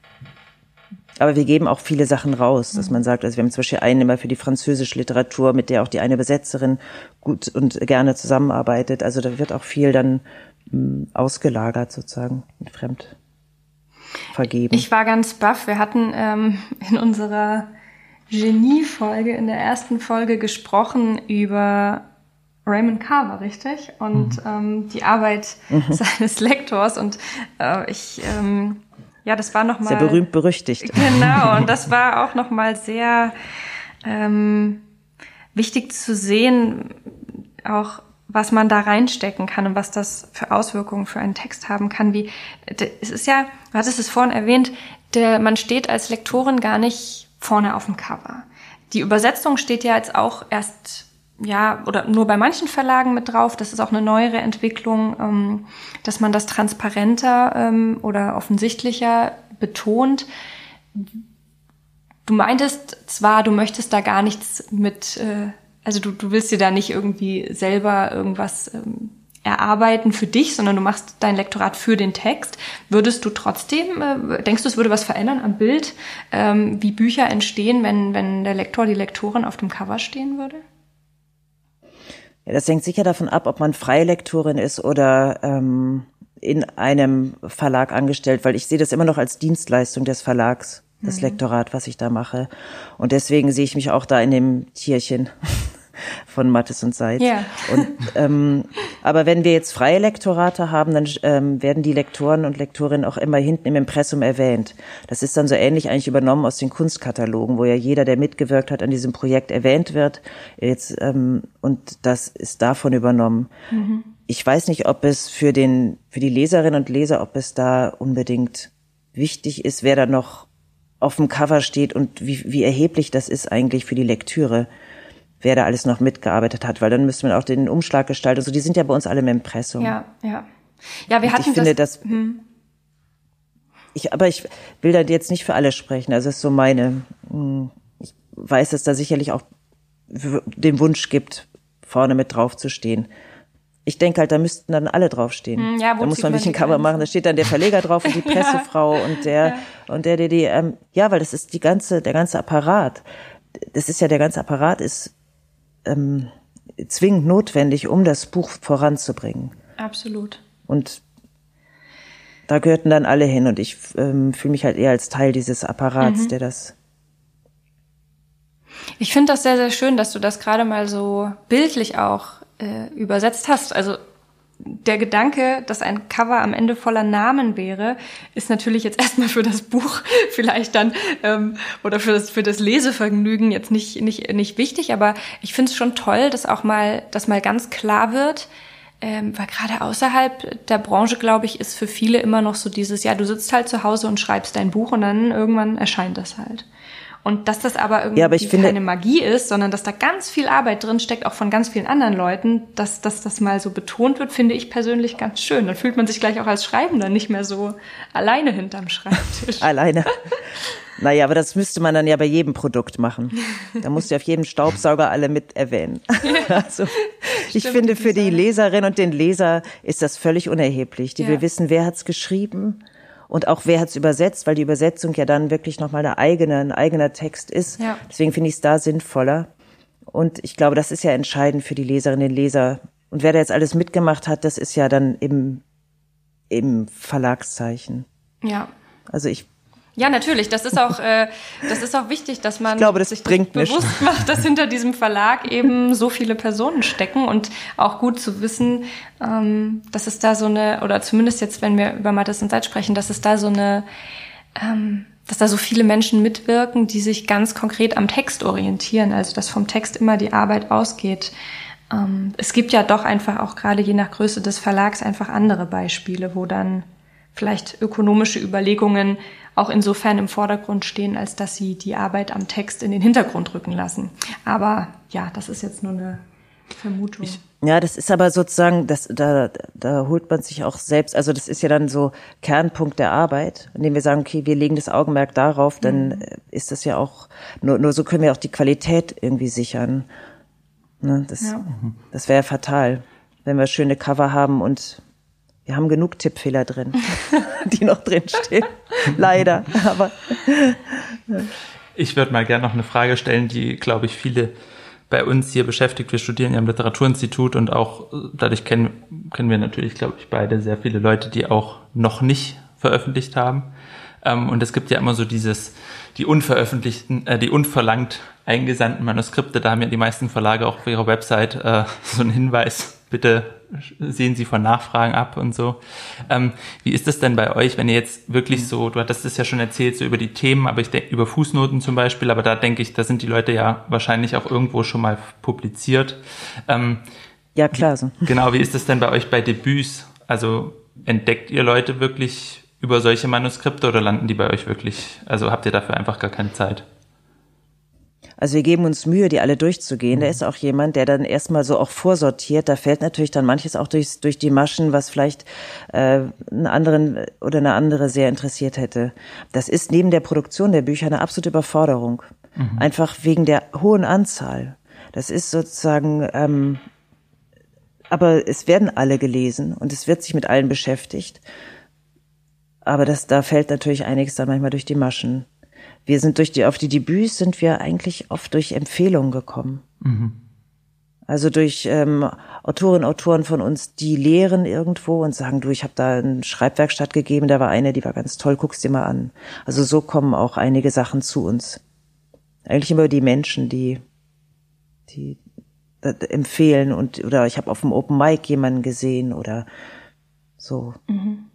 Aber wir geben auch viele Sachen raus, dass man sagt, also wir haben zum Beispiel einen immer für die französische Literatur, mit der auch die eine Übersetzerin gut und gerne zusammenarbeitet. Also da wird auch viel dann mh, ausgelagert sozusagen, fremd vergeben. Ich war ganz baff. Wir hatten ähm, in unserer Genie-Folge, in der ersten Folge gesprochen über Raymond Carver, richtig? Und mhm. ähm, die Arbeit mhm. seines Lektors. Und äh, ich, ähm, ja, das war nochmal. Sehr berühmt berüchtigt. Genau, und das war auch nochmal sehr ähm, wichtig zu sehen, auch was man da reinstecken kann und was das für Auswirkungen für einen Text haben kann. Wie es ist ja, du hattest es vorhin erwähnt, der, man steht als Lektorin gar nicht vorne auf dem Cover. Die Übersetzung steht ja jetzt auch erst ja, oder nur bei manchen Verlagen mit drauf. Das ist auch eine neuere Entwicklung, ähm, dass man das transparenter ähm, oder offensichtlicher betont. Du meintest zwar, du möchtest da gar nichts mit, äh, also du, du willst dir da nicht irgendwie selber irgendwas ähm, erarbeiten für dich, sondern du machst dein Lektorat für den Text. Würdest du trotzdem, äh, denkst du, es würde was verändern am Bild, ähm, wie Bücher entstehen, wenn, wenn der Lektor, die Lektorin auf dem Cover stehen würde? Ja, das hängt sicher davon ab, ob man Freilektorin ist oder ähm, in einem Verlag angestellt, weil ich sehe das immer noch als Dienstleistung des Verlags, das mhm. Lektorat, was ich da mache. Und deswegen sehe ich mich auch da in dem Tierchen von Mattes und Seitz. Ja. Und, ähm, aber wenn wir jetzt freie Lektorate haben, dann ähm, werden die Lektoren und Lektorinnen auch immer hinten im Impressum erwähnt. Das ist dann so ähnlich eigentlich übernommen aus den Kunstkatalogen, wo ja jeder, der mitgewirkt hat an diesem Projekt, erwähnt wird. Jetzt, ähm, und das ist davon übernommen. Mhm. Ich weiß nicht, ob es für den, für die Leserinnen und Leser, ob es da unbedingt wichtig ist, wer da noch auf dem Cover steht und wie, wie erheblich das ist eigentlich für die Lektüre wer da alles noch mitgearbeitet hat, weil dann müsste man auch den Umschlag gestalten. Also die sind ja bei uns alle im Impressum. Ja, ja. Ja, wir Und hatten ich finde, das, das hm. ich, aber ich will da jetzt nicht für alle sprechen. Also es ist so meine, hm, ich weiß, dass da sicherlich auch den Wunsch gibt, vorne mit drauf zu stehen. Ich denke halt, da müssten dann alle draufstehen. Hm, ja, da muss man nicht ein Cover machen. Da steht dann der Verleger drauf und die Pressefrau ja. und der ja. und der, der die, ähm, ja, weil das ist die ganze, der ganze Apparat. Das ist ja der ganze Apparat ist ähm, zwingend notwendig, um das Buch voranzubringen. Absolut. Und da gehörten dann alle hin und ich ähm, fühle mich halt eher als Teil dieses Apparats, mhm. der das. Ich finde das sehr, sehr schön, dass du das gerade mal so bildlich auch äh, übersetzt hast. Also der Gedanke, dass ein Cover am Ende voller Namen wäre, ist natürlich jetzt erstmal für das Buch vielleicht dann ähm, oder für das für das Lesevergnügen jetzt nicht nicht nicht wichtig, aber ich finde es schon toll, dass auch mal dass mal ganz klar wird, ähm, weil gerade außerhalb der Branche, glaube ich, ist für viele immer noch so dieses, ja, du sitzt halt zu Hause und schreibst dein Buch und dann irgendwann erscheint das halt. Und dass das aber irgendwie ja, aber finde, keine Magie ist, sondern dass da ganz viel Arbeit drin steckt, auch von ganz vielen anderen Leuten, dass, dass das mal so betont wird, finde ich persönlich ganz schön. Dann fühlt man sich gleich auch als Schreibender nicht mehr so alleine hinterm Schreibtisch. alleine. Naja, aber das müsste man dann ja bei jedem Produkt machen. Da musst du auf jedem Staubsauger alle mit erwähnen. Also, ich Stimmt, finde, für die Leserin und den Leser ist das völlig unerheblich. Die ja. will wissen, wer hat's geschrieben und auch wer hat's übersetzt, weil die Übersetzung ja dann wirklich nochmal eine eigene, ein eigener Text ist. Ja. Deswegen finde ich es da sinnvoller. Und ich glaube, das ist ja entscheidend für die Leserinnen, den Leser. Und wer da jetzt alles mitgemacht hat, das ist ja dann im, im Verlagszeichen. Ja. Also ich ja, natürlich. Das ist auch, äh, das ist auch wichtig, dass man glaube, das sich bringt bewusst nicht. macht, dass hinter diesem Verlag eben so viele Personen stecken und auch gut zu wissen, ähm, dass es da so eine, oder zumindest jetzt, wenn wir über Mattes und Seid sprechen, dass es da so eine, ähm, dass da so viele Menschen mitwirken, die sich ganz konkret am Text orientieren, also dass vom Text immer die Arbeit ausgeht. Ähm, es gibt ja doch einfach auch gerade je nach Größe des Verlags einfach andere Beispiele, wo dann vielleicht ökonomische Überlegungen auch insofern im Vordergrund stehen, als dass sie die Arbeit am Text in den Hintergrund rücken lassen. Aber ja, das ist jetzt nur eine Vermutung. Ich ja, das ist aber sozusagen, das, da, da holt man sich auch selbst, also das ist ja dann so Kernpunkt der Arbeit, indem wir sagen, okay, wir legen das Augenmerk darauf, dann mhm. ist das ja auch, nur, nur so können wir auch die Qualität irgendwie sichern. Ne, das ja. das wäre fatal, wenn wir schöne Cover haben und wir haben genug Tippfehler drin, die noch drinstehen. Leider, aber. Ich würde mal gerne noch eine Frage stellen, die, glaube ich, viele bei uns hier beschäftigt. Wir studieren ja am Literaturinstitut und auch dadurch kennen, kennen wir natürlich, glaube ich, beide sehr viele Leute, die auch noch nicht veröffentlicht haben. Ähm, und es gibt ja immer so dieses, die unveröffentlichten, äh, die unverlangt eingesandten Manuskripte. Da haben ja die meisten Verlage auch auf ihrer Website äh, so einen Hinweis, bitte sehen Sie von Nachfragen ab und so. Ähm, wie ist das denn bei euch, wenn ihr jetzt wirklich so, du hattest es ja schon erzählt, so über die Themen, aber ich denke über Fußnoten zum Beispiel, aber da denke ich, da sind die Leute ja wahrscheinlich auch irgendwo schon mal publiziert. Ähm, ja, klar. So. Genau, wie ist das denn bei euch bei Debüts? Also entdeckt ihr Leute wirklich über solche Manuskripte oder landen die bei euch wirklich? Also habt ihr dafür einfach gar keine Zeit? Also wir geben uns Mühe, die alle durchzugehen. Da mhm. ist auch jemand, der dann erstmal so auch vorsortiert. Da fällt natürlich dann manches auch durch, durch die Maschen, was vielleicht äh, einen anderen oder eine andere sehr interessiert hätte. Das ist neben der Produktion der Bücher eine absolute Überforderung. Mhm. Einfach wegen der hohen Anzahl. Das ist sozusagen, ähm, aber es werden alle gelesen und es wird sich mit allen beschäftigt. Aber das, da fällt natürlich einiges dann manchmal durch die Maschen wir sind durch die, auf die Debüts sind wir eigentlich oft durch Empfehlungen gekommen. Mhm. Also durch ähm, Autorinnen, Autoren von uns, die lehren irgendwo und sagen, du, ich habe da ein Schreibwerkstatt gegeben, da war eine, die war ganz toll, guck's dir mal an. Also so kommen auch einige Sachen zu uns. Eigentlich immer die Menschen, die, die empfehlen und oder ich habe auf dem Open Mic jemanden gesehen oder so. Mhm.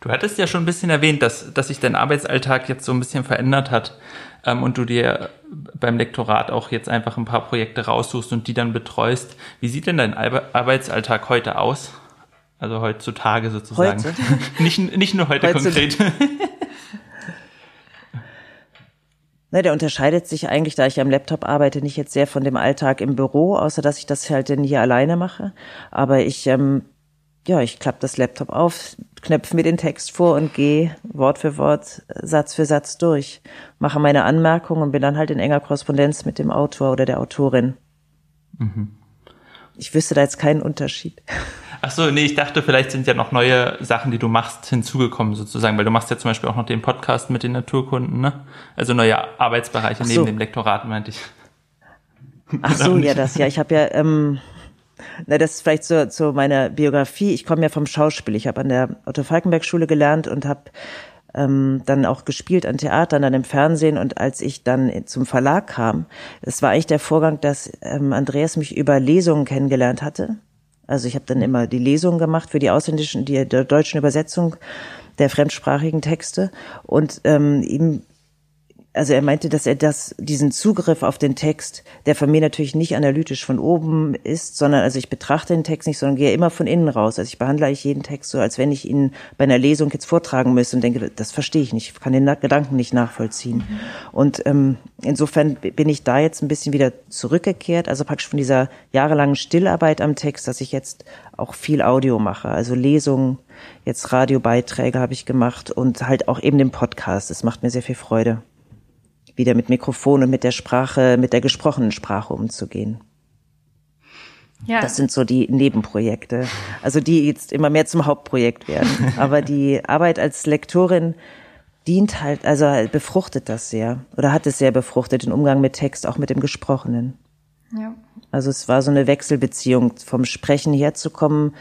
Du hattest ja schon ein bisschen erwähnt, dass, dass sich dein Arbeitsalltag jetzt so ein bisschen verändert hat ähm, und du dir beim Lektorat auch jetzt einfach ein paar Projekte raussuchst und die dann betreust. Wie sieht denn dein Arbeitsalltag heute aus? Also heutzutage sozusagen. Heute? nicht, nicht nur heute, heute konkret. Ne, der unterscheidet sich eigentlich, da ich am Laptop arbeite, nicht jetzt sehr von dem Alltag im Büro, außer dass ich das halt dann hier alleine mache. Aber ich ähm, ja, ich klappe das Laptop auf, knöpfe mir den Text vor und gehe Wort für Wort, Satz für Satz durch, mache meine Anmerkungen und bin dann halt in enger Korrespondenz mit dem Autor oder der Autorin. Mhm. Ich wüsste da jetzt keinen Unterschied. Ach so, nee, ich dachte, vielleicht sind ja noch neue Sachen, die du machst, hinzugekommen sozusagen, weil du machst ja zum Beispiel auch noch den Podcast mit den Naturkunden, ne? Also neue Arbeitsbereiche so. neben dem Lektorat, meinte ich. Ach so, ja, das, ja, ich habe ja, ähm, na, das ist vielleicht zu, zu meiner Biografie. Ich komme ja vom Schauspiel. Ich habe an der Otto Falkenberg Schule gelernt und habe ähm, dann auch gespielt an Theatern, dann im Fernsehen und als ich dann zum Verlag kam, es war eigentlich der Vorgang, dass ähm, Andreas mich über Lesungen kennengelernt hatte. Also ich habe dann immer die Lesungen gemacht für die ausländischen, die der deutschen Übersetzung der fremdsprachigen Texte und ähm, ihm also er meinte, dass er das, diesen Zugriff auf den Text, der von mir natürlich nicht analytisch von oben ist, sondern also ich betrachte den Text nicht, sondern gehe immer von innen raus. Also ich behandle eigentlich jeden Text so, als wenn ich ihn bei einer Lesung jetzt vortragen müsste und denke, das verstehe ich nicht, ich kann den Gedanken nicht nachvollziehen. Mhm. Und ähm, insofern bin ich da jetzt ein bisschen wieder zurückgekehrt, also praktisch von dieser jahrelangen Stillarbeit am Text, dass ich jetzt auch viel Audio mache, also Lesungen, jetzt Radiobeiträge habe ich gemacht und halt auch eben den Podcast. Das macht mir sehr viel Freude wieder mit Mikrofon und mit der Sprache, mit der gesprochenen Sprache umzugehen. Ja. Das sind so die Nebenprojekte, also die jetzt immer mehr zum Hauptprojekt werden. Aber die Arbeit als Lektorin dient halt, also befruchtet das sehr oder hat es sehr befruchtet, den Umgang mit Text, auch mit dem Gesprochenen. Ja. Also es war so eine Wechselbeziehung, vom Sprechen herzukommen,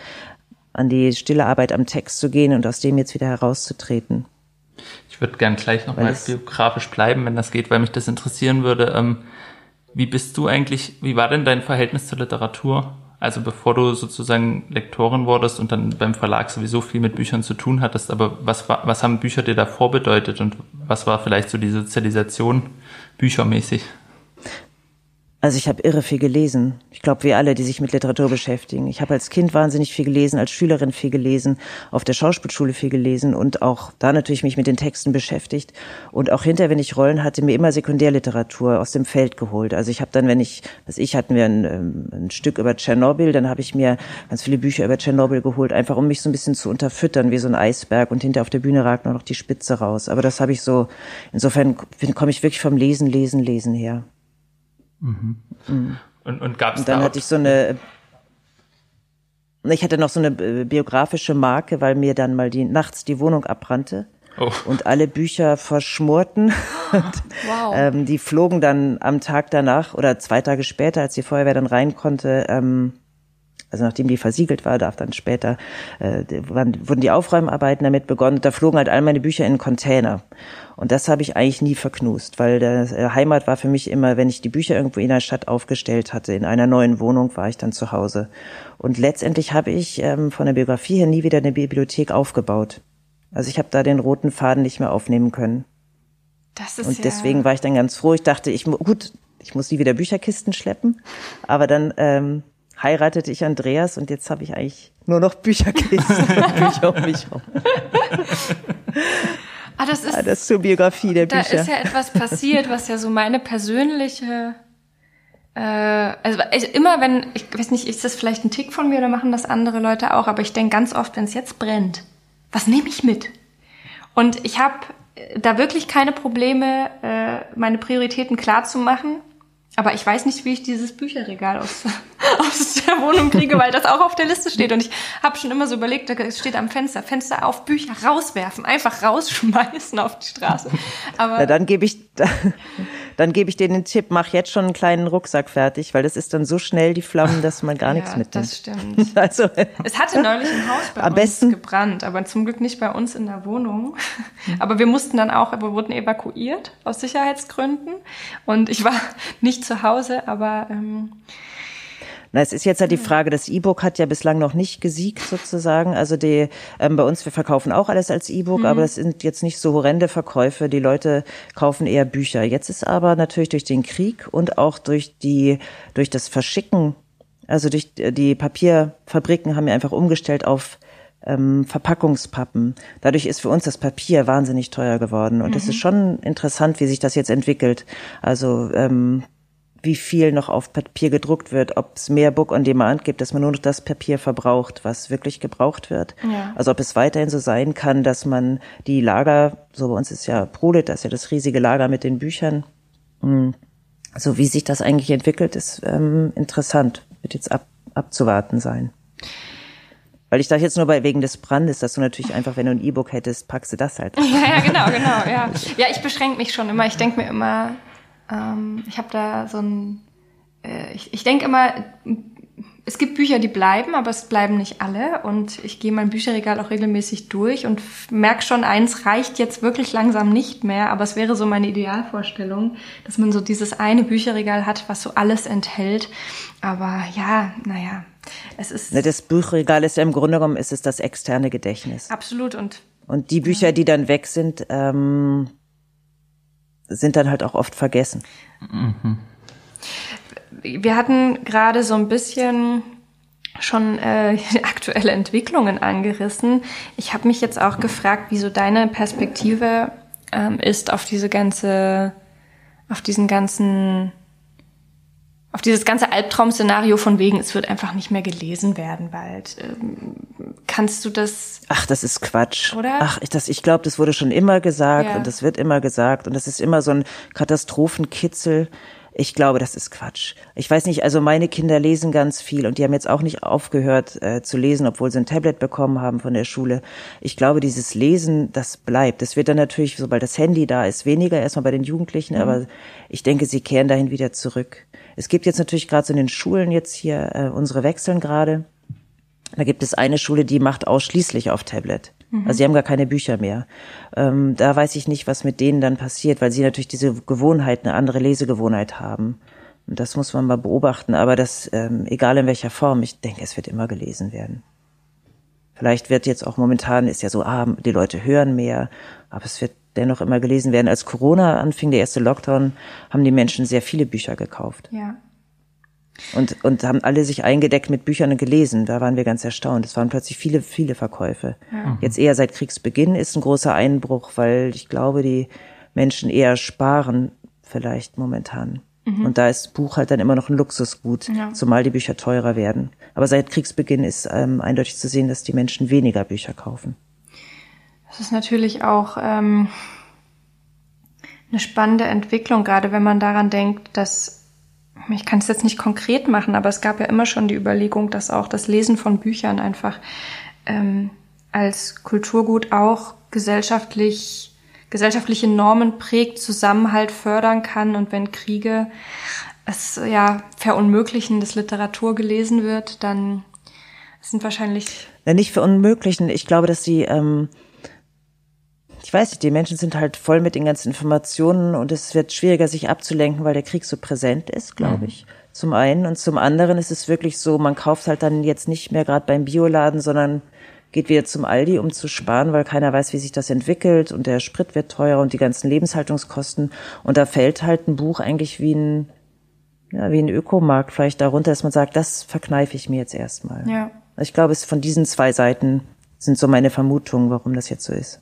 an die stille Arbeit am Text zu gehen und aus dem jetzt wieder herauszutreten. Ich würde gern gleich nochmal biografisch bleiben, wenn das geht, weil mich das interessieren würde. Ähm, wie bist du eigentlich, wie war denn dein Verhältnis zur Literatur? Also bevor du sozusagen Lektorin wurdest und dann beim Verlag sowieso viel mit Büchern zu tun hattest, aber was, war, was haben Bücher dir davor bedeutet und was war vielleicht so die Sozialisation büchermäßig? Also ich habe irre viel gelesen. Ich glaube, wir alle, die sich mit Literatur beschäftigen. Ich habe als Kind wahnsinnig viel gelesen, als Schülerin viel gelesen, auf der Schauspielschule viel gelesen und auch da natürlich mich mit den Texten beschäftigt. Und auch hinterher, wenn ich Rollen hatte, mir immer Sekundärliteratur aus dem Feld geholt. Also ich habe dann, wenn ich, was ich hatten wir ein, ähm, ein Stück über Tschernobyl, dann habe ich mir ganz viele Bücher über Tschernobyl geholt, einfach um mich so ein bisschen zu unterfüttern, wie so ein Eisberg. Und hinter auf der Bühne ragt nur noch die Spitze raus. Aber das habe ich so, insofern komme ich wirklich vom Lesen, Lesen, Lesen her. Mhm. Mhm. Und, und gab es da dann hatte ich so eine ich hatte noch so eine äh, biografische Marke, weil mir dann mal die nachts die Wohnung abbrannte. Oh. Und alle Bücher verschmorten. wow. ähm, die flogen dann am Tag danach oder zwei Tage später, als die Feuerwehr dann rein konnte, ähm, also nachdem die versiegelt war, darf dann später, äh, wurden die Aufräumarbeiten damit begonnen. Da flogen halt all meine Bücher in Container. Und das habe ich eigentlich nie verknust, weil der äh, Heimat war für mich immer, wenn ich die Bücher irgendwo in der Stadt aufgestellt hatte, in einer neuen Wohnung war ich dann zu Hause. Und letztendlich habe ich ähm, von der Biografie her nie wieder eine Bibliothek aufgebaut. Also ich habe da den roten Faden nicht mehr aufnehmen können. Das ist und deswegen ja war ich dann ganz froh. Ich dachte, ich gut, ich muss nie wieder Bücherkisten schleppen, aber dann ähm, heiratete ich Andreas und jetzt habe ich eigentlich nur noch Bücherkisten Bücher um mich herum. Ah, das ist, ah, das ist zur Biografie der da Bücher. Da ist ja etwas passiert, was ja so meine persönliche, äh, also, also immer wenn, ich weiß nicht, ist das vielleicht ein Tick von mir oder machen das andere Leute auch, aber ich denke ganz oft, wenn es jetzt brennt, was nehme ich mit? Und ich habe da wirklich keine Probleme, äh, meine Prioritäten klar zu machen. Aber ich weiß nicht, wie ich dieses Bücherregal aus, aus der Wohnung kriege, weil das auch auf der Liste steht. Und ich habe schon immer so überlegt, da steht am Fenster, Fenster auf, Bücher rauswerfen, einfach rausschmeißen auf die Straße. Aber Na, dann gebe ich, dann gebe ich dir den Tipp, mach jetzt schon einen kleinen Rucksack fertig, weil das ist dann so schnell die Flammen, dass man gar ja, nichts mitnimmt. Das stimmt. Also, es hatte neulich ein Haus bei am uns besten, gebrannt, aber zum Glück nicht bei uns in der Wohnung. Aber wir mussten dann auch, wir wurden evakuiert aus Sicherheitsgründen. Und ich war nicht zu Hause, aber ähm, na, es ist jetzt halt die Frage, das E-Book hat ja bislang noch nicht gesiegt sozusagen. Also die ähm, bei uns, wir verkaufen auch alles als E-Book, mhm. aber das sind jetzt nicht so horrende Verkäufe. Die Leute kaufen eher Bücher. Jetzt ist aber natürlich durch den Krieg und auch durch die durch das Verschicken, also durch die Papierfabriken haben ja einfach umgestellt auf ähm, Verpackungspappen. Dadurch ist für uns das Papier wahnsinnig teuer geworden. Und es mhm. ist schon interessant, wie sich das jetzt entwickelt. Also ähm, wie viel noch auf Papier gedruckt wird, ob es mehr Book on Demand gibt, dass man nur noch das Papier verbraucht, was wirklich gebraucht wird. Ja. Also ob es weiterhin so sein kann, dass man die Lager, so bei uns ist ja Prolet, das ist ja das riesige Lager mit den Büchern. Hm. Also wie sich das eigentlich entwickelt, ist ähm, interessant, wird jetzt ab, abzuwarten sein. Weil ich dachte jetzt nur bei wegen des Brandes, dass du natürlich einfach, wenn du ein E-Book hättest, packst du das halt. Ja, ja, genau, genau, ja. Ja, ich beschränke mich schon immer. Ich denke mir immer, ähm, ich habe da so ein, äh, ich, ich denke immer, es gibt Bücher, die bleiben, aber es bleiben nicht alle. Und ich gehe mein Bücherregal auch regelmäßig durch und merke schon, eins reicht jetzt wirklich langsam nicht mehr. Aber es wäre so meine Idealvorstellung, dass man so dieses eine Bücherregal hat, was so alles enthält. Aber ja, naja, es ist. Das Buchregal ist ja im Grunde genommen ist es das externe Gedächtnis. Absolut und. Und die Bücher, die dann weg sind, ähm, sind dann halt auch oft vergessen. Mhm. Wir hatten gerade so ein bisschen schon äh, aktuelle Entwicklungen angerissen. Ich habe mich jetzt auch gefragt, wieso deine Perspektive ähm, ist auf diese ganze, auf diesen ganzen, auf dieses ganze Albtraum-Szenario von wegen, es wird einfach nicht mehr gelesen werden bald. Ähm, kannst du das? Ach, das ist Quatsch. Oder? Ach, ich, das, ich glaube, das wurde schon immer gesagt Ja. und das wird immer gesagt und das ist immer so ein Katastrophenkitzel. Ich glaube, das ist Quatsch. Ich weiß nicht, also meine Kinder lesen ganz viel und die haben jetzt auch nicht aufgehört äh, zu lesen, obwohl sie ein Tablet bekommen haben von der Schule. Ich glaube, dieses Lesen, das bleibt. Das wird dann natürlich, sobald das Handy da ist, weniger erstmal bei den Jugendlichen, aber ich denke, sie kehren dahin wieder zurück. Es gibt jetzt natürlich gerade so in den Schulen jetzt hier, äh, unsere wechseln gerade. Da gibt es eine Schule, die macht ausschließlich auf Tablet. Also sie haben gar keine Bücher mehr. Ähm, da weiß ich nicht, was mit denen dann passiert, weil sie natürlich diese Gewohnheit, eine andere Lesegewohnheit haben. Und das muss man mal beobachten. Aber das, ähm, egal in welcher Form, ich denke, es wird immer gelesen werden. Vielleicht wird jetzt auch momentan ist ja so, ah, die Leute hören mehr, aber es wird dennoch immer gelesen werden. Als Corona anfing, der erste Lockdown, haben die Menschen sehr viele Bücher gekauft. Ja. Und, und haben alle sich eingedeckt mit Büchern und gelesen. Da waren wir ganz erstaunt. Es waren plötzlich viele, viele Verkäufe. Jetzt eher seit Kriegsbeginn ist ein großer Einbruch, weil ich glaube, die Menschen eher sparen vielleicht momentan. Und da ist Buch halt dann immer noch ein Luxusgut, Ja. zumal die Bücher teurer werden. Aber seit Kriegsbeginn ist ähm, eindeutig zu sehen, dass die Menschen weniger Bücher kaufen. Das ist natürlich auch ähm, eine spannende Entwicklung, gerade wenn man daran denkt, dass ich kann es jetzt nicht konkret machen, aber es gab ja immer schon die Überlegung, dass auch das Lesen von Büchern einfach ähm, als Kulturgut auch gesellschaftlich gesellschaftliche Normen prägt, Zusammenhalt fördern kann und wenn Kriege es ja verunmöglichen, dass Literatur gelesen wird, dann sind wahrscheinlich Na, nicht für Unmöglichen. Ich glaube, dass sie, ähm, ich weiß nicht, die Menschen sind halt voll mit den ganzen Informationen und es wird schwieriger, sich abzulenken, weil der Krieg so präsent ist, glaube ich. Zum einen. Und zum anderen ist es wirklich so, man kauft halt dann jetzt nicht mehr gerade beim Bioladen, sondern geht wieder zum Aldi, um zu sparen, weil keiner weiß, wie sich das entwickelt und der Sprit wird teurer und die ganzen Lebenshaltungskosten. Und da fällt halt ein Buch eigentlich wie ein, ja, wie ein Ökomarkt vielleicht darunter, dass man sagt, das verkneife ich mir jetzt erstmal. ja Ich glaube, es von diesen zwei Seiten sind so meine Vermutungen, warum das jetzt so ist.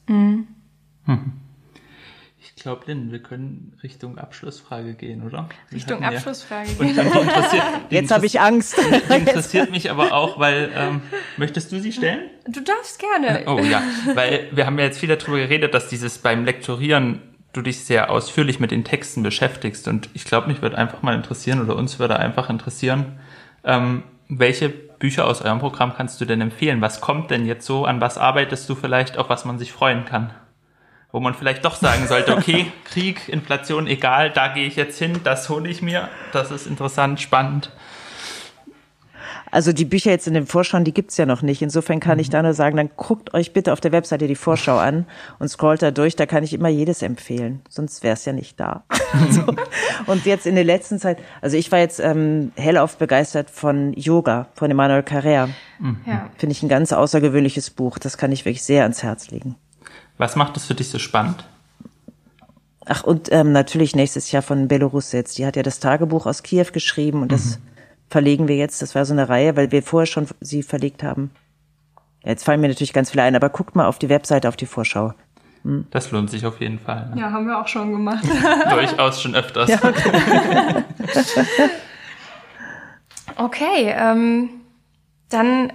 Ich glaube, Lynn, wir können Richtung Abschlussfrage gehen, oder? Wir Richtung ja- Abschlussfrage die Jetzt habe ich Angst. Die interessiert mich aber auch, weil, ähm, möchtest du sie stellen? Du darfst gerne. Oh ja, weil wir haben ja jetzt viel darüber geredet, dass dieses beim Lektorieren du dich sehr ausführlich mit den Texten beschäftigst. Und ich glaube, mich würde einfach mal interessieren oder uns würde einfach interessieren, ähm, welche Bücher aus eurem Programm kannst du denn empfehlen? Was kommt denn jetzt so? An was arbeitest du vielleicht, auf was man sich freuen kann? Wo man vielleicht doch sagen sollte, okay, Krieg, Inflation, egal, da gehe ich jetzt hin, das hole ich mir, das ist interessant, spannend. Also die Bücher jetzt in den Vorschauen, die gibt's ja noch nicht. Insofern kann ich da nur sagen, dann guckt euch bitte auf der Webseite die Vorschau an und scrollt da durch. Da kann ich immer jedes empfehlen. Sonst wär's ja nicht da. so. Und jetzt in der letzten Zeit, also ich war jetzt ähm, hellauf begeistert von Yoga von Emmanuel Carrère. Ja. Finde ich ein ganz außergewöhnliches Buch. Das kann ich wirklich sehr ans Herz legen. Was macht es für dich so spannend? Ach, und ähm, natürlich nächstes Jahr von Belarus jetzt. Die hat ja das Tagebuch aus Kiew geschrieben und das verlegen wir jetzt. Das war so eine Reihe, weil wir vorher schon sie verlegt haben. Ja, Jetzt fallen mir natürlich ganz viele ein, aber guckt mal auf die Webseite, auf die Vorschau. Das lohnt sich auf jeden Fall. Ne? Ja, haben wir auch schon gemacht. Durchaus schon öfters. Okay, ähm, dann,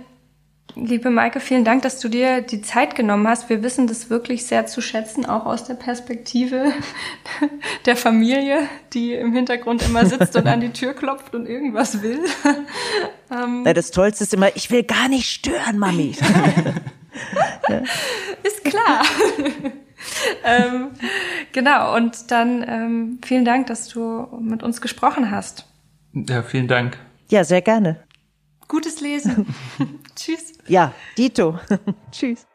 liebe Maike, vielen Dank, dass du dir die Zeit genommen hast. Wir wissen das wirklich sehr zu schätzen, auch aus der Perspektive der Familie, die im Hintergrund immer sitzt und an die Tür klopft und irgendwas will. Na, das Tollste ist immer, ich will gar nicht stören, Mami. Ist klar. ähm, genau, und dann ähm, vielen Dank, dass du mit uns gesprochen hast. Ja, vielen Dank. ja, sehr gerne. Gutes Lesen. Tschüss. Ja, Dito. Tschüss.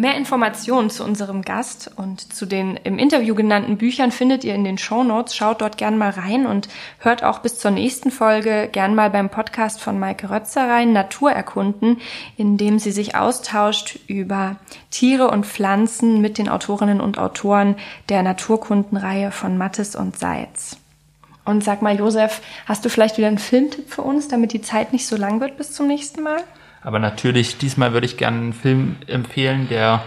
Mehr Informationen zu unserem Gast und zu den im Interview genannten Büchern findet ihr in den Show Notes. Schaut dort gern mal rein und hört auch bis zur nächsten Folge gern mal beim Podcast von Maike Rötzer rein, Natur erkunden, in dem sie sich austauscht über Tiere und Pflanzen mit den Autorinnen und Autoren der Naturkundenreihe von Mattes und Seitz. Und sag mal, Josef, hast du vielleicht wieder einen Filmtipp für uns, damit die Zeit nicht so lang wird bis zum nächsten Mal? Aber natürlich, diesmal würde ich gerne einen Film empfehlen, der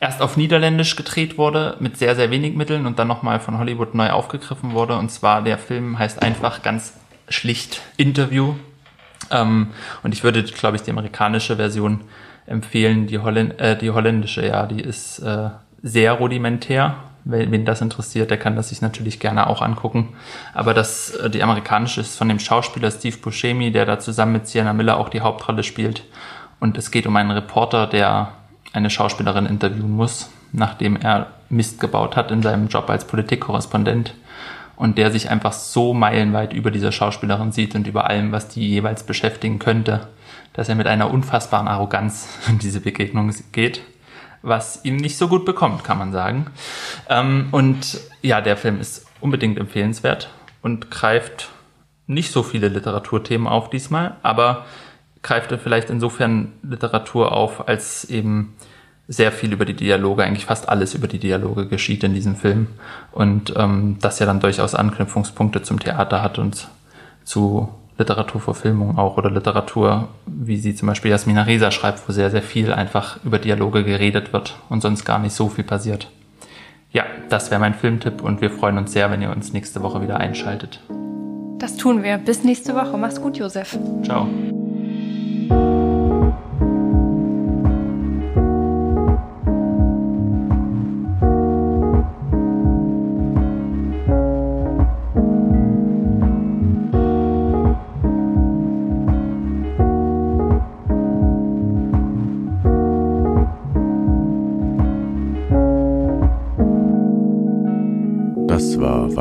erst auf Niederländisch gedreht wurde, mit sehr, sehr wenig Mitteln und dann nochmal von Hollywood neu aufgegriffen wurde. Und zwar der Film heißt einfach ganz schlicht Interview. Ähm, und ich würde, glaube ich, die amerikanische Version empfehlen, die, Holländ äh, die holländische, ja, die ist äh, sehr rudimentär wen das interessiert, der kann das sich natürlich gerne auch angucken. Aber das, äh, die amerikanische ist von dem Schauspieler Steve Buscemi, der da zusammen mit Sienna Miller auch die Hauptrolle spielt. Und es geht um einen Reporter, der eine Schauspielerin interviewen muss, nachdem er Mist gebaut hat in seinem Job als Politikkorrespondent. Und der sich einfach so meilenweit über dieser Schauspielerin sieht und über allem, was die jeweils beschäftigen könnte, dass er mit einer unfassbaren Arroganz in diese Begegnung geht was ihm nicht so gut bekommt, kann man sagen. Ähm, und ja, der Film ist unbedingt empfehlenswert und greift nicht so viele Literaturthemen auf diesmal, aber greift er vielleicht insofern Literatur auf, als eben sehr viel über die Dialoge, eigentlich fast alles über die Dialoge geschieht in diesem Film und ähm, das ja dann durchaus Anknüpfungspunkte zum Theater hat und zu Literaturverfilmung auch oder Literatur, wie sie zum Beispiel Jasmina Reza schreibt, wo sehr, sehr viel einfach über Dialoge geredet wird und sonst gar nicht so viel passiert. Ja, das wäre mein Filmtipp und wir freuen uns sehr, wenn ihr uns nächste Woche wieder einschaltet. Das tun wir. Bis nächste Woche. Mach's gut, Josef. Ciao.